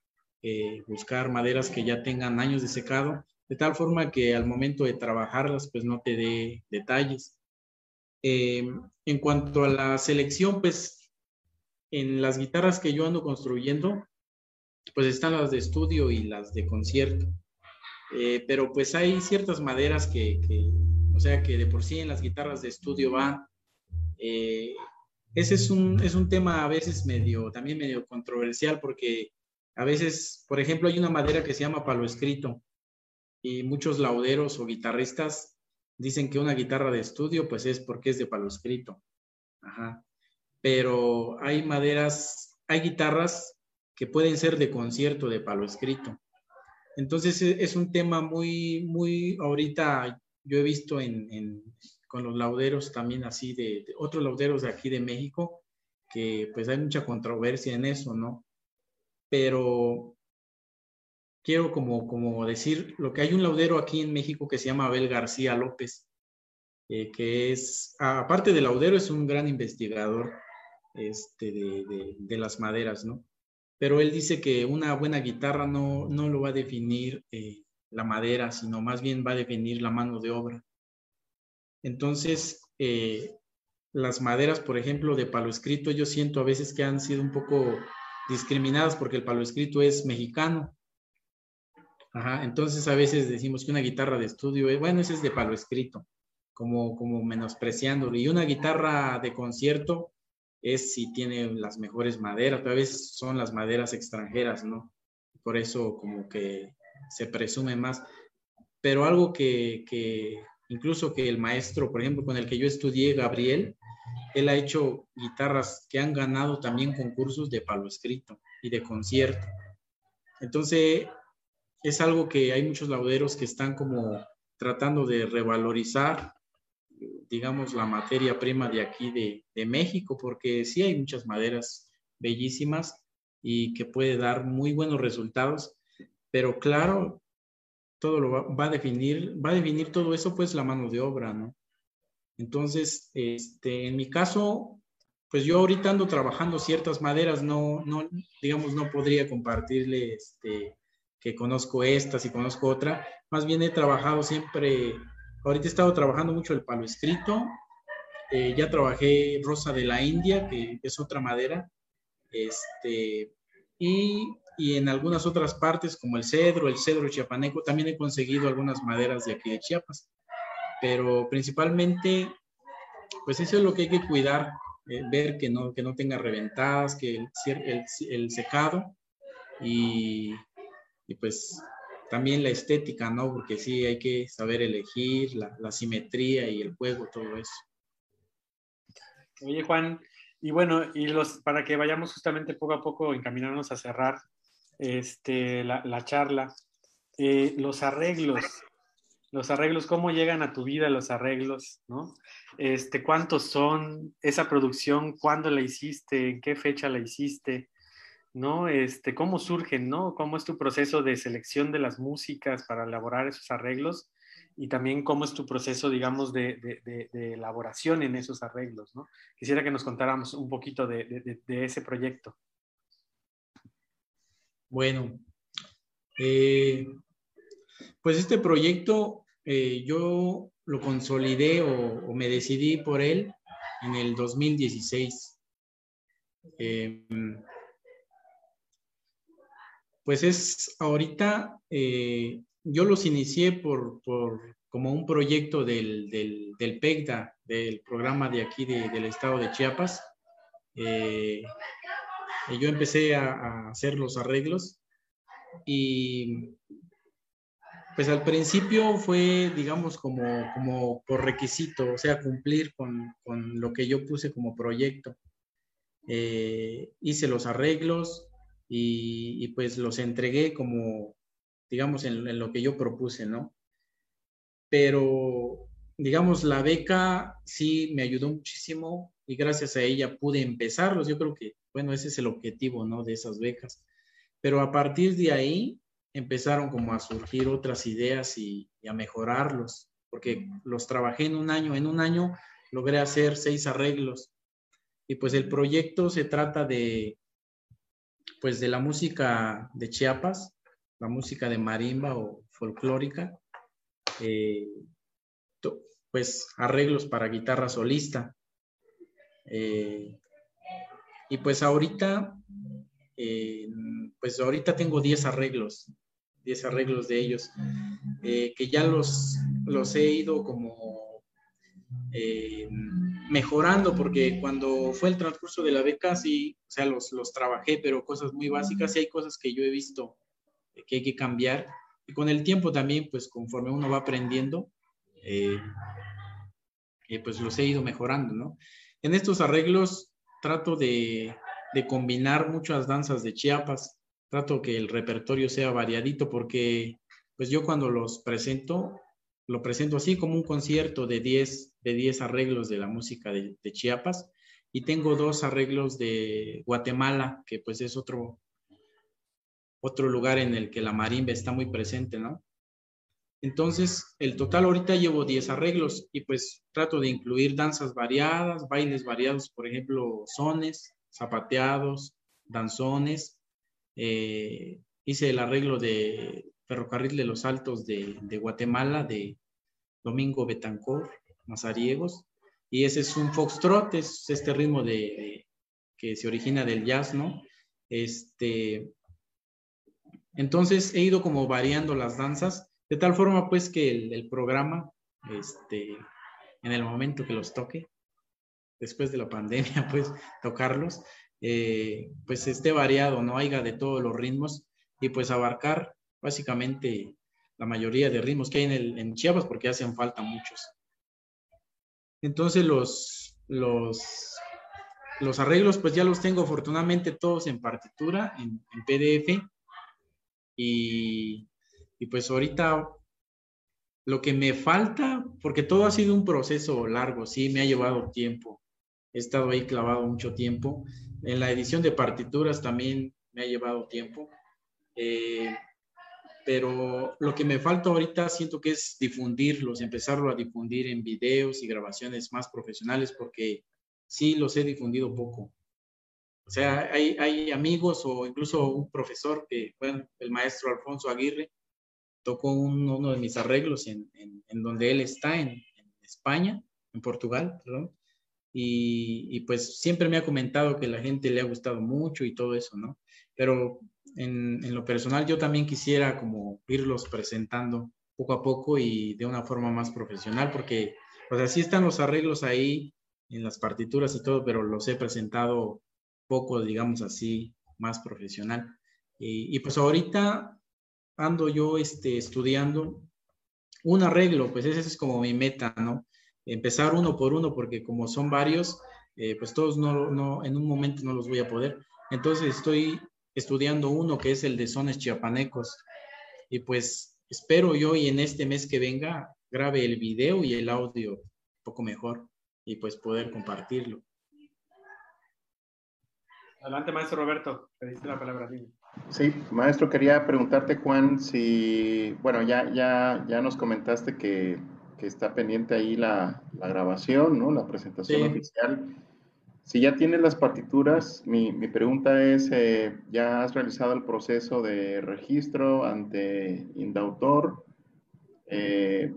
Eh, buscar maderas que ya tengan años de secado, de tal forma que al momento de trabajarlas, pues no te dé detalles. Eh, en cuanto a la selección, pues en las guitarras que yo ando construyendo, pues están las de estudio y las de concierto. Eh, pero pues hay ciertas maderas que, o sea, que de por sí en las guitarras de estudio van ese es un, es un tema a veces medio, también medio controversial porque a veces, por ejemplo, hay una madera que se llama palo escrito y muchos lauderos o guitarristas dicen que una guitarra de estudio pues es porque es de palo escrito. Ajá. pero hay maderas, hay guitarras que pueden ser de concierto de palo escrito. Entonces e, es un tema muy, muy, ahorita yo he visto en, con los lauderos también así de, otros lauderos de aquí de México, que pues hay mucha controversia en eso, ¿no? Pero quiero como, como decir lo que hay un laudero aquí en México que se llama Abel García López, eh, que es, aparte de laudero, es un gran investigador este, de, las maderas, ¿no? Pero él dice que una buena guitarra no, no lo va a definir eh, la madera, sino más bien va a definir la mano de obra. Entonces, eh, las maderas, por ejemplo, de palo escrito, yo siento a veces que han sido un poco discriminadas porque el palo escrito es mexicano. Entonces a veces decimos que una guitarra de estudio, bueno, ese es de palo escrito, como, como menospreciándolo. Y una guitarra de concierto es si tiene las mejores maderas, pero a veces son las maderas extranjeras, ¿no? Por eso como que se presume más. Pero algo que incluso que el maestro, por ejemplo, con el que yo estudié, Gabriel, él ha hecho guitarras que han ganado también concursos de palo escrito y de concierto. Entonces, es algo que hay muchos lauderos que están como tratando de revalorizar, digamos, la materia prima de aquí de, de México, porque sí hay muchas maderas bellísimas y que puede dar muy buenos resultados, pero claro, todo lo va, va, a definir, va a definir todo eso, pues la mano de obra, ¿no? Entonces, este, en mi caso, pues yo ahorita ando trabajando ciertas maderas, no, no, digamos, no podría compartirle, este, que conozco estas y conozco otra. Más bien he trabajado siempre, ahorita he estado trabajando mucho el palo escrito. Eh, ya trabajé rosa de la India, que es otra madera. Este, y, y, en algunas otras partes, como el cedro, el cedro chiapaneco, también he conseguido algunas maderas de aquí de Chiapas. Pero principalmente, pues eso es lo que hay que cuidar, eh, ver que no, que no tenga reventadas, que el, el, el secado y, y pues también la estética, ¿no? Porque sí hay que saber elegir la, simetría y el juego, todo eso. Oye, Juan, y bueno, y los, para que vayamos justamente poco a poco encaminarnos a cerrar este, la, charla, eh, los arreglos, los arreglos, ¿cómo llegan a tu vida los arreglos, no? Este, ¿Cuántos son? Esa producción, ¿cuándo la hiciste? ¿En qué fecha la hiciste? ¿no? Este, ¿Cómo surgen, ¿no? ¿Cómo es tu proceso de selección de las músicas para elaborar esos arreglos? Y también cómo es tu proceso, digamos, de, elaboración en esos arreglos, ¿no? Quisiera que nos contáramos un poquito de, ese proyecto. Bueno, eh, pues este proyecto eh, yo lo consolidé o, me decidí por él en el 2016. Eh, pues es ahorita, eh, yo los inicié por, como un proyecto del, del, PECDA, del programa de aquí del estado de Chiapas. Eh, yo empecé a, hacer los arreglos y pues al principio fue, digamos, como, como por requisito, o sea, cumplir con, lo que yo puse como proyecto. Eh, hice los arreglos, y, pues los entregué como, digamos, en, lo que yo propuse, ¿no? Pero, digamos, la beca sí me ayudó muchísimo y gracias a ella pude empezarlos. Yo creo que, bueno, ese es el objetivo, ¿no? De esas becas. Pero a partir de ahí empezaron como a surgir otras ideas y, a mejorarlos, porque los trabajé en un año. En un año logré hacer seis arreglos. Y pues el proyecto se trata de pues de la música de Chiapas, la música de marimba o folclórica, eh, pues arreglos para guitarra solista. Eh, y pues ahorita, eh, pues ahorita tengo 10 arreglos, 10 arreglos de ellos, que ya los, los he ido como mejorando, porque cuando fue el transcurso de la beca, sí, o sea, los, los trabajé, pero cosas muy básicas, y hay cosas que yo he visto que hay que cambiar. Y con el tiempo también, pues conforme uno va aprendiendo, eh, pues los he ido mejorando, ¿no? En estos arreglos, trato de, de combinar muchas danzas de Chiapas, trato que el repertorio sea variadito porque pues yo cuando los presento, lo presento así como un concierto de 10 de 10 arreglos de la música de, de, Chiapas y tengo dos arreglos de Guatemala, que pues es otro, otro lugar en el que la marimba está muy presente, ¿no? Entonces, el total ahorita llevo 10 arreglos y pues trato de incluir danzas variadas, bailes variados, por ejemplo, sones, zapateados, danzones. Eh, hice el arreglo de Ferrocarril de los Altos de, Guatemala, de Domingo Betancor, Mazariegos. Y ese es un foxtrot, es este ritmo de, que se origina del jazz, ¿no? Este, entonces he ido como variando las danzas, de tal forma pues que el, programa, este, en el momento que los toque, después de la pandemia, pues tocarlos, eh, pues esté variado, no haya de todos los ritmos y pues abarcar básicamente la mayoría de ritmos que hay en, el, en Chiapas porque hacen falta muchos. Entonces los, los, los arreglos pues ya los tengo afortunadamente todos en partitura, en, en PDF y, y pues ahorita lo que me falta, porque todo ha sido un proceso largo, sí, me ha llevado tiempo. He estado ahí clavado mucho tiempo. En la edición de partituras también me ha llevado tiempo. Eh, pero lo que me falta ahorita siento que es difundirlos, empezarlo a difundir en videos y grabaciones más profesionales, porque sí los he difundido poco. O sea, hay, hay amigos o incluso un profesor que, bueno, el maestro Alfonso Aguirre, tocó uno de mis arreglos en, en, donde él está, en, en, España, en Portugal, perdón. Y, y, pues siempre me ha comentado que la gente le ha gustado mucho y todo eso, ¿no? Pero en, en, lo personal yo también quisiera como irlos presentando poco a poco y de una forma más profesional, porque pues así están los arreglos ahí en las partituras y todo, pero los he presentado poco, digamos así, más profesional. Y, pues ahorita ando yo este, estudiando un arreglo, pues ese es como mi meta, ¿no? Empezar uno por uno, porque como son varios, eh, pues todos no, no, en un momento no los voy a poder. Entonces estoy estudiando uno que es el de sones chiapanecos. Y pues espero yo y en este mes que venga grabe el video y el audio un poco mejor y pues poder compartirlo. Adelante, maestro Roberto, pediste la palabra. Sí, maestro, quería preguntarte, Juan, si, bueno, ya, ya, ya nos comentaste que, que está pendiente ahí la, la, grabación, ¿no? La presentación oficial. Si ya tienes las partituras, mi, mi pregunta es, eh, ¿ya has realizado el proceso de registro ante Indautor? Eh,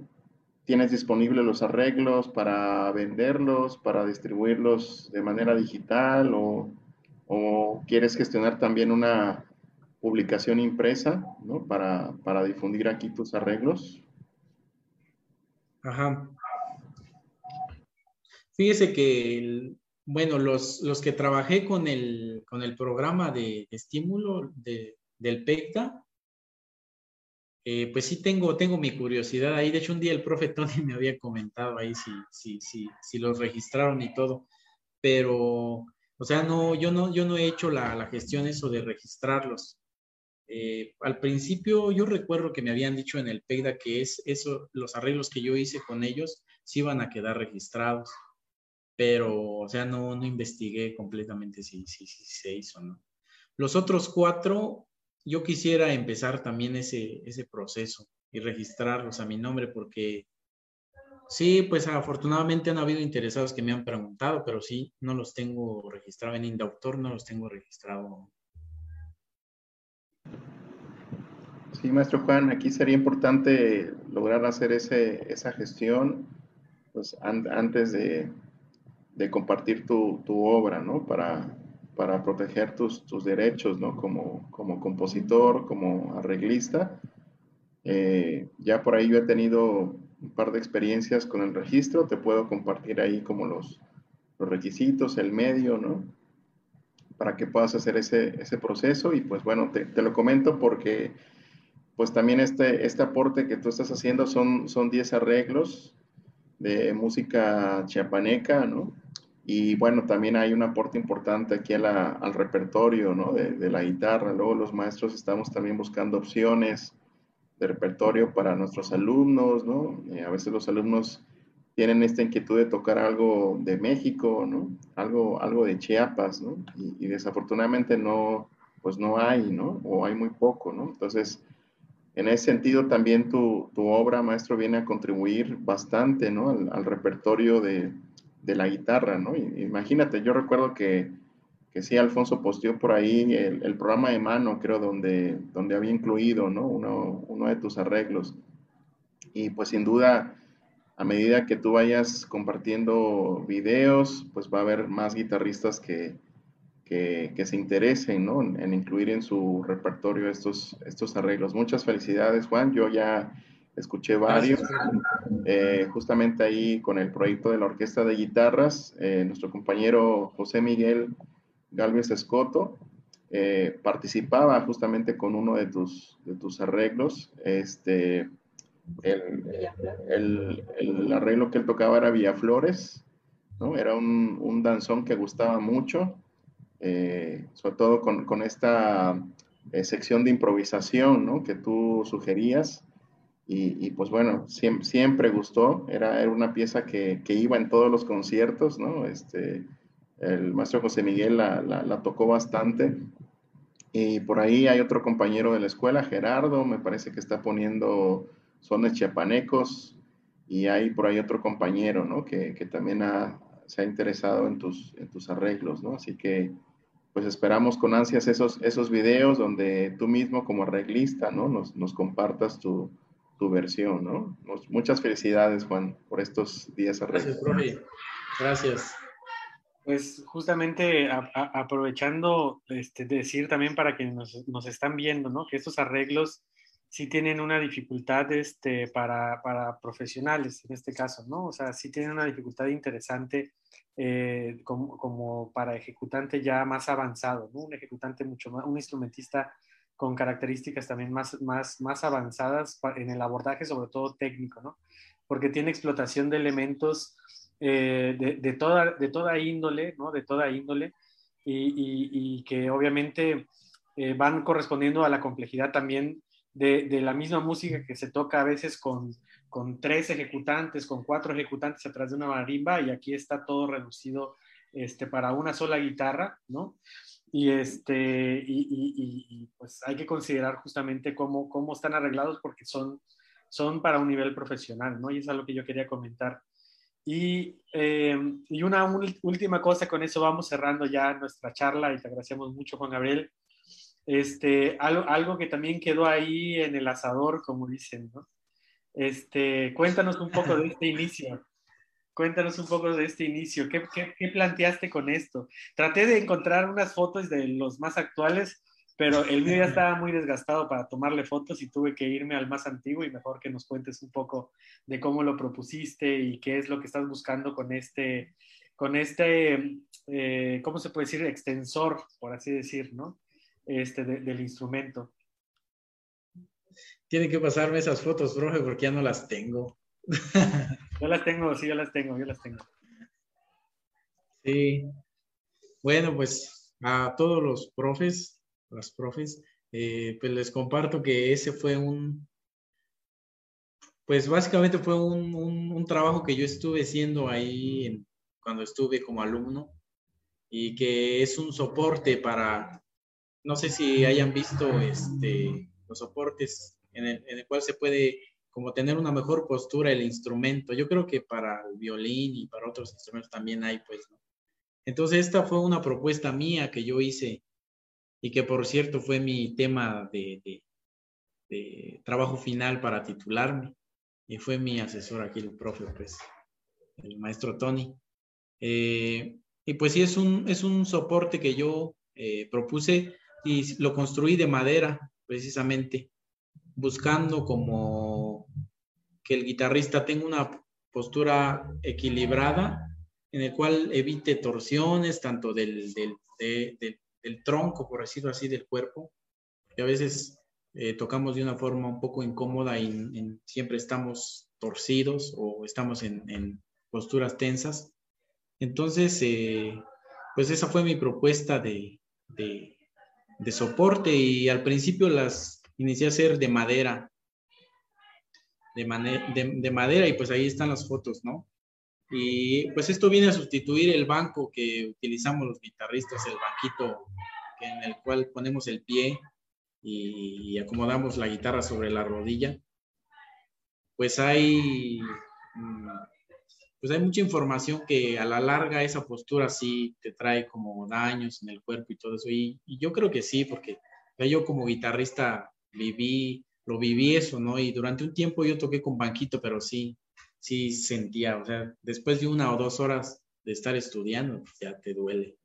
¿Tienes disponibles los arreglos para venderlos, para distribuirlos de manera digital o o quieres gestionar también una publicación impresa, ¿no? Para, para difundir aquí tus arreglos. Ajá. Fíjese que, bueno, los, los, que trabajé con el, con el programa de, estímulo de, del PECTA, eh, pues sí tengo, tengo mi curiosidad ahí. De hecho, un día el profe Tony me había comentado ahí si, si, si, si los registraron y todo, pero o sea, no, yo no, yo no he hecho la, la gestión eso de registrarlos. Eh, al principio yo recuerdo que me habían dicho en el PEGDA que es eso, los arreglos que yo hice con ellos sí iban a quedar registrados, pero, o sea, no, no investigué completamente si, si, si se hizo o no. Los otros cuatro, yo quisiera empezar también ese, ese proceso y registrarlos a mi nombre porque Sí, pues afortunadamente han habido interesados que me han preguntado, pero sí, no los tengo registrados en Indautor, no los tengo registrado. Sí, maestro Juan, aquí sería importante lograr hacer esa gestión pues, antes de, compartir tu, obra, ¿no? Para, proteger tus, derechos, ¿no? Como, compositor, como arreglista. Eh, ya por ahí yo he tenido un par de experiencias con el registro, te puedo compartir ahí como los requisitos, el medio, ¿no? Para que puedas hacer ese, ese proceso y pues bueno, te, te, lo comento porque pues también este, este aporte que tú estás haciendo son, son 10 arreglos de música chiapaneca, ¿no? Y bueno, también hay un aporte importante aquí al repertorio ¿no? de, la guitarra. Luego los maestros estamos también buscando opciones de repertorio para nuestros alumnos, ¿no? Eh, a veces los alumnos tienen esta inquietud de tocar algo de México, ¿no? Algo, algo de Chiapas, ¿no? Y, desafortunadamente no, pues no hay, ¿no? O hay muy poco, ¿no? Entonces, en ese sentido también tu, tu obra, maestro, viene a contribuir bastante, ¿no? Al, repertorio de, de, la guitarra, ¿no? Imagínate, yo recuerdo que, que sí, Alfonso posteó por ahí el, el, programa de mano, creo, donde, donde había incluido, ¿no? Uno, uno de tus arreglos. Y pues sin duda a medida que tú vayas compartiendo videos, pues va a haber más guitarristas que, que, se interesen ¿no? en, incluir en su repertorio estos, estos arreglos. Muchas felicidades, Juan. Yo ya escuché varios. Eh, justamente ahí con el proyecto de la Orquesta de Guitarras, eh, nuestro compañero José Miguel Galvez Escoto eh, participaba justamente con uno de tus, de tus arreglos. Este, el, el, arreglo que él tocaba era Villaflores, ¿no? Era un, un danzón que gustaba mucho, eh, sobre todo con, con esta eh, sección de improvisación, ¿no? Que tú sugerías. Y, y pues bueno, siempre, siempre gustó, era, era una pieza que, que, iba en todos los conciertos, ¿no? Este, el maestro José Miguel la, la, la tocó bastante. Y por ahí hay otro compañero de la escuela, Gerardo, me parece que está poniendo son chiapanecos y hay por ahí otro compañero, ¿no? Que, que también ha, se ha interesado en tus, en tus arreglos, ¿no? Así que, pues esperamos con ansias esos, esos videos donde tú mismo como arreglista, ¿no? Nos, nos compartas tu, tu versión, ¿no? muchas felicidades, Juan, por estos días arreglos. Gracias, profe. Gracias. Pues justamente aprovechando este, decir también para quienes nos, nos, están viendo, ¿no? Que estos arreglos sí tienen una dificultad este, para, para, profesionales, en este caso, ¿no? O sea, sí tienen una dificultad interesante eh, como, como, para ejecutante ya más avanzado, ¿no? Un ejecutante mucho más, un instrumentista con características también más, más, más avanzadas en el abordaje, sobre todo técnico, ¿no? Porque tiene explotación de elementos eh, de, de, toda, de toda índole, ¿no? De toda índole, y, y, y que obviamente eh, van correspondiendo a la complejidad también de, la misma música que se toca a veces con, con tres ejecutantes, con cuatro ejecutantes atrás de una marimba y aquí está todo reducido este, para una sola guitarra, ¿no? Y, este, y, pues hay que considerar justamente cómo, cómo están arreglados porque son, son para un nivel profesional, ¿no? Y es lo que yo quería comentar. Y, eh, y una última cosa, con eso vamos cerrando ya nuestra charla y te agradecemos mucho, Juan Gabriel. Este, algo, algo que también quedó ahí en el asador, como dicen, ¿no? Este, cuéntanos un poco de este inicio. Cuéntanos un poco de este inicio. ¿Qué, qué, qué planteaste con esto? Traté de encontrar unas fotos de los más actuales, pero el mío ya estaba muy desgastado para tomarle fotos y tuve que irme al más antiguo y mejor que nos cuentes un poco de cómo lo propusiste y qué es lo que estás buscando con este, con este, eh, ¿cómo se puede decir? Extensor, por así decir, ¿no? Este, del instrumento. Tiene que pasarme esas fotos, profe, porque ya no las tengo. yo las tengo, sí, yo las tengo, yo las tengo. Sí. Bueno, pues a todos los profes, las profes, eh, pues les comparto que ese fue un, pues básicamente fue un, un, trabajo que yo estuve haciendo ahí cuando estuve como alumno y que es un soporte para no sé si hayan visto este, los soportes en el, en el, cual se puede como tener una mejor postura el instrumento. Yo creo que para el violín y para otros instrumentos también hay, pues. Entonces, esta fue una propuesta mía que yo hice y que, por cierto, fue mi tema de, de, de trabajo final para titularme. Y fue mi asesor aquí, el profe, pues, el maestro Tony. Eh, y pues sí, es un, es un soporte que yo eh, propuse y lo construí de madera, precisamente, buscando como que el guitarrista tenga una postura equilibrada en el cual evite torsiones tanto del, del, del tronco, por decirlo así, del cuerpo, que a veces eh, tocamos de una forma un poco incómoda y siempre estamos torcidos o estamos en, posturas tensas. Entonces, eh, pues esa fue mi propuesta de, de, soporte y al principio las inicié a hacer de madera, de, de, madera y pues ahí están las fotos, ¿no? Y pues esto viene a sustituir el banco que utilizamos los guitarristas, el banquito en el cual ponemos el pie y acomodamos la guitarra sobre la rodilla. Pues hay mm, pues hay mucha información que a la larga esa postura sí te trae como daños en el cuerpo y todo eso. Y, yo creo que sí, porque yo como guitarrista viví, lo viví eso, ¿no? Y durante un tiempo yo toqué con banquito, pero sí, sí sentía, o sea, después de una o dos horas de estar estudiando, pues ya te duele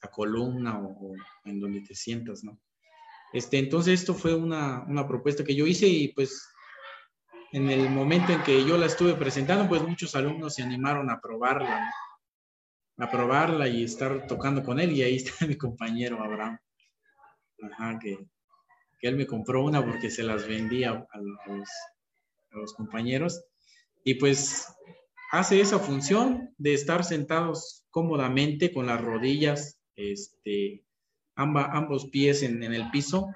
la columna o, en donde te sientas, ¿no? Este, entonces esto fue una, una propuesta que yo hice y pues en el momento en que yo la estuve presentando, pues muchos alumnos se animaron a probarla, a probarla y estar tocando con él. Y ahí está mi compañero Abraham, que, él me compró una porque se las vendía a, los, compañeros. Y pues hace esa función de estar sentados cómodamente con las rodillas, este, ambos pies en, en, el piso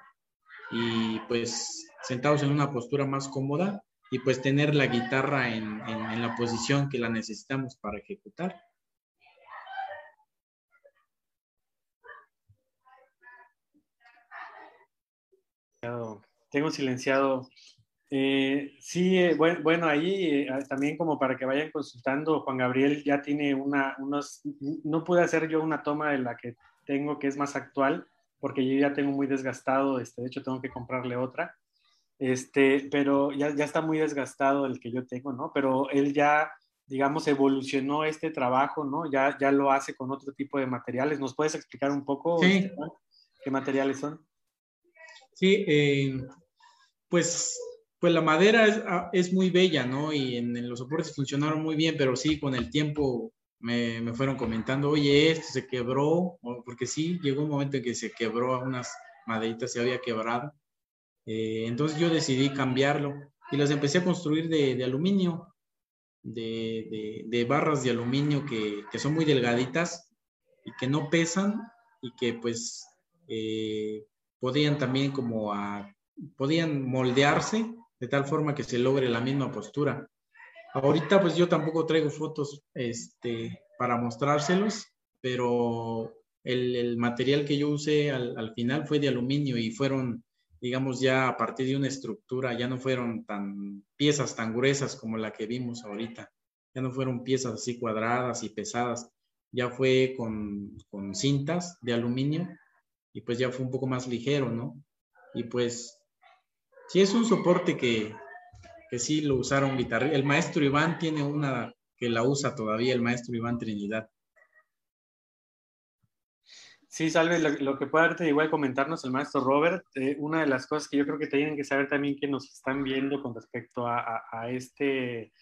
y pues sentados en una postura más cómoda y pues tener la guitarra en, la posición que la necesitamos para ejecutar. Tengo silenciado. Eh, sí, eh, bueno, ahí eh, también como para que vayan consultando, Juan Gabriel ya tiene una, unos, no pude hacer yo una toma de la que tengo que es más actual, porque yo ya tengo muy desgastado, este, de hecho tengo que comprarle otra este, pero ya, ya está muy desgastado el que yo tengo, ¿no? Pero él ya, digamos, evolucionó este trabajo, ¿no? Ya, ya lo hace con otro tipo de materiales. ¿Nos puedes explicar un poco sí. qué materiales son? Sí, eh, pues, pues la madera es, ah, es, muy bella, ¿no? Y en, los soportes funcionaron muy bien, pero sí, con el tiempo me, me, fueron comentando, oye, esto se quebró, porque sí, llegó un momento en que se quebró, unas maderitas se había quebrado. Eh, entonces yo decidí cambiarlo y las empecé a construir de, aluminio, de, barras de aluminio que, son muy delgaditas y que no pesan y que pues eh, podían también como podían moldearse de tal forma que se logre la misma postura. Ahorita pues yo tampoco traigo fotos este, para mostrárselos, pero el, material que yo usé al, al, final fue de aluminio y fueron digamos, ya a partir de una estructura, ya no fueron tan piezas tan gruesas como la que vimos ahorita, ya no fueron piezas así cuadradas y pesadas, ya fue con, con cintas de aluminio y pues ya fue un poco más ligero, ¿no? Y pues sí es un soporte que, que sí lo usaron guitarristas. El maestro Iván tiene una que la usa todavía, el maestro Iván Trinidad. Sí, Salve, lo, que puede igual comentarnos el maestro Robert, eh, una de las cosas que yo creo que tienen que saber también que nos están viendo con respecto a, este,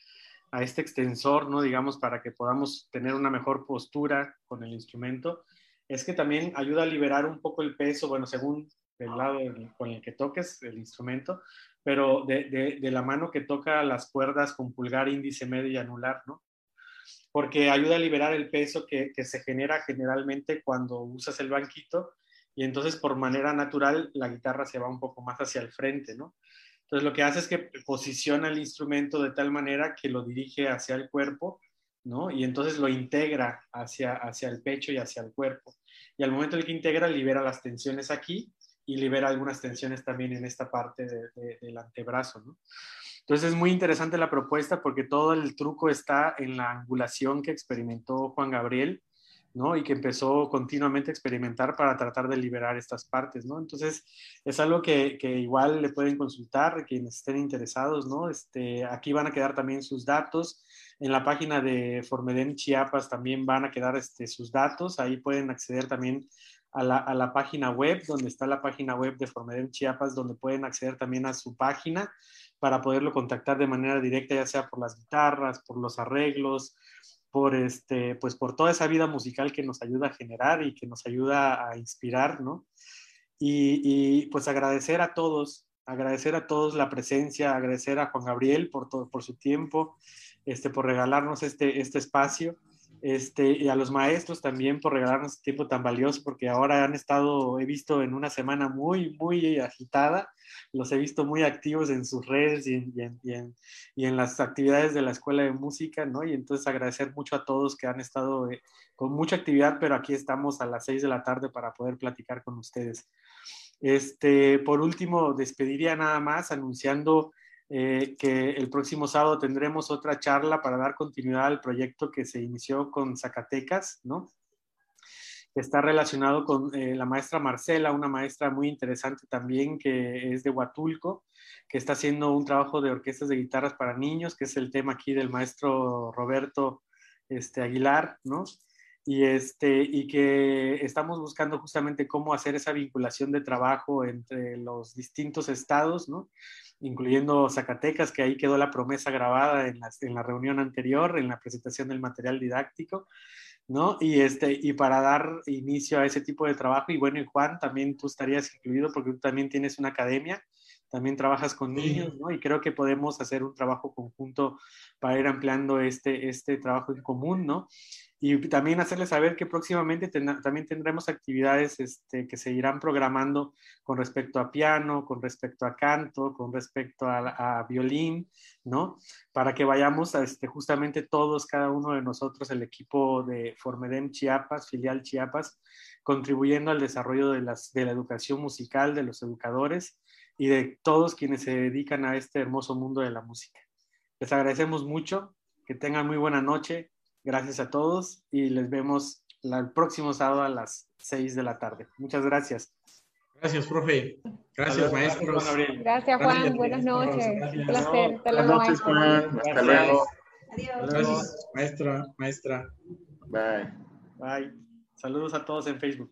a este extensor, ¿no? Digamos, para que podamos tener una mejor postura con el instrumento, es que también ayuda a liberar un poco el peso, bueno, según el lado con el que toques el instrumento, pero de, de la mano que toca las cuerdas con pulgar, índice, medio y anular, ¿no? Porque ayuda a liberar el peso que, se genera generalmente cuando usas el banquito y entonces por manera natural la guitarra se va un poco más hacia el frente, ¿no? Entonces lo que hace es que posiciona el instrumento de tal manera que lo dirige hacia el cuerpo, ¿no? Y entonces lo integra hacia, hacia el pecho y hacia el cuerpo. Y al momento en que integra, libera las tensiones aquí y libera algunas tensiones también en esta parte del antebrazo, ¿no? Entonces es muy interesante la propuesta porque todo el truco está en la angulación que experimentó Juan Gabriel, ¿no? Y que empezó continuamente a experimentar para tratar de liberar estas partes, ¿no? Entonces es algo que, que igual le pueden consultar quienes estén interesados, ¿no? Este, aquí van a quedar también sus datos. En la página de Formedem Chiapas también van a quedar este, sus datos. Ahí pueden acceder también a la, a la, página web, donde está la página web de Formedem Chiapas, donde pueden acceder también a su página para poderlo contactar de manera directa, ya sea por las guitarras, por los arreglos, por, este, pues por toda esa vida musical que nos ayuda a generar y que nos ayuda a inspirar, ¿no? Y, pues agradecer a todos, agradecer a todos la presencia, agradecer a Juan Gabriel por, todo, por su tiempo, este, por regalarnos este, este espacio este, y a los maestros también por regalarnos tiempo tan valioso, porque ahora han estado, he visto en una semana muy, muy agitada, los he visto muy activos en sus redes y en, y en, y en, las actividades de la Escuela de Música, ¿no? Y entonces agradecer mucho a todos que han estado eh, con mucha actividad, pero aquí estamos a las seis de la tarde para poder platicar con ustedes. Este, por último, despediría nada más anunciando eh, que el próximo sábado tendremos otra charla para dar continuidad al proyecto que se inició con Zacatecas, ¿no? Está relacionado con eh, la maestra Marcela, una maestra muy interesante también que es de Huatulco, que está haciendo un trabajo de orquestas de guitarras para niños, que es el tema aquí del maestro Roberto este, Aguilar, ¿no? y, este, y que estamos buscando justamente cómo hacer esa vinculación de trabajo entre los distintos estados, ¿no? Incluyendo Zacatecas, que ahí quedó la promesa grabada en la, en la reunión anterior, en la presentación del material didáctico, ¿no? Y, este, y para dar inicio a ese tipo de trabajo, y bueno, y Juan, también tú estarías incluido porque tú también tienes una academia, también trabajas con niños, ¿no? Y creo que podemos hacer un trabajo conjunto para ir ampliando este, este trabajo en común, ¿no? Y también hacerles saber que próximamente también tendremos actividades este, que se irán programando con respecto a piano, con respecto a canto, con respecto a, violín, ¿no? Para que vayamos a, este, justamente todos, cada uno de nosotros, el equipo de Formedem Chiapas, filial Chiapas, contribuyendo al desarrollo de, las, de la educación musical, de los educadores y de todos quienes se dedican a este hermoso mundo de la música. Les agradecemos mucho, que tengan muy buena noche Gracias a todos y les vemos el próximo sábado a las 6 de la tarde. Muchas gracias. Gracias, profe. Gracias, maestro. Gracias, Juan. Buenas noches. Un placer. Buenas noches, Juan. Hasta luego. Adiós. Gracias, maestra, maestra. Bye. Bye. Saludos a todos en Facebook.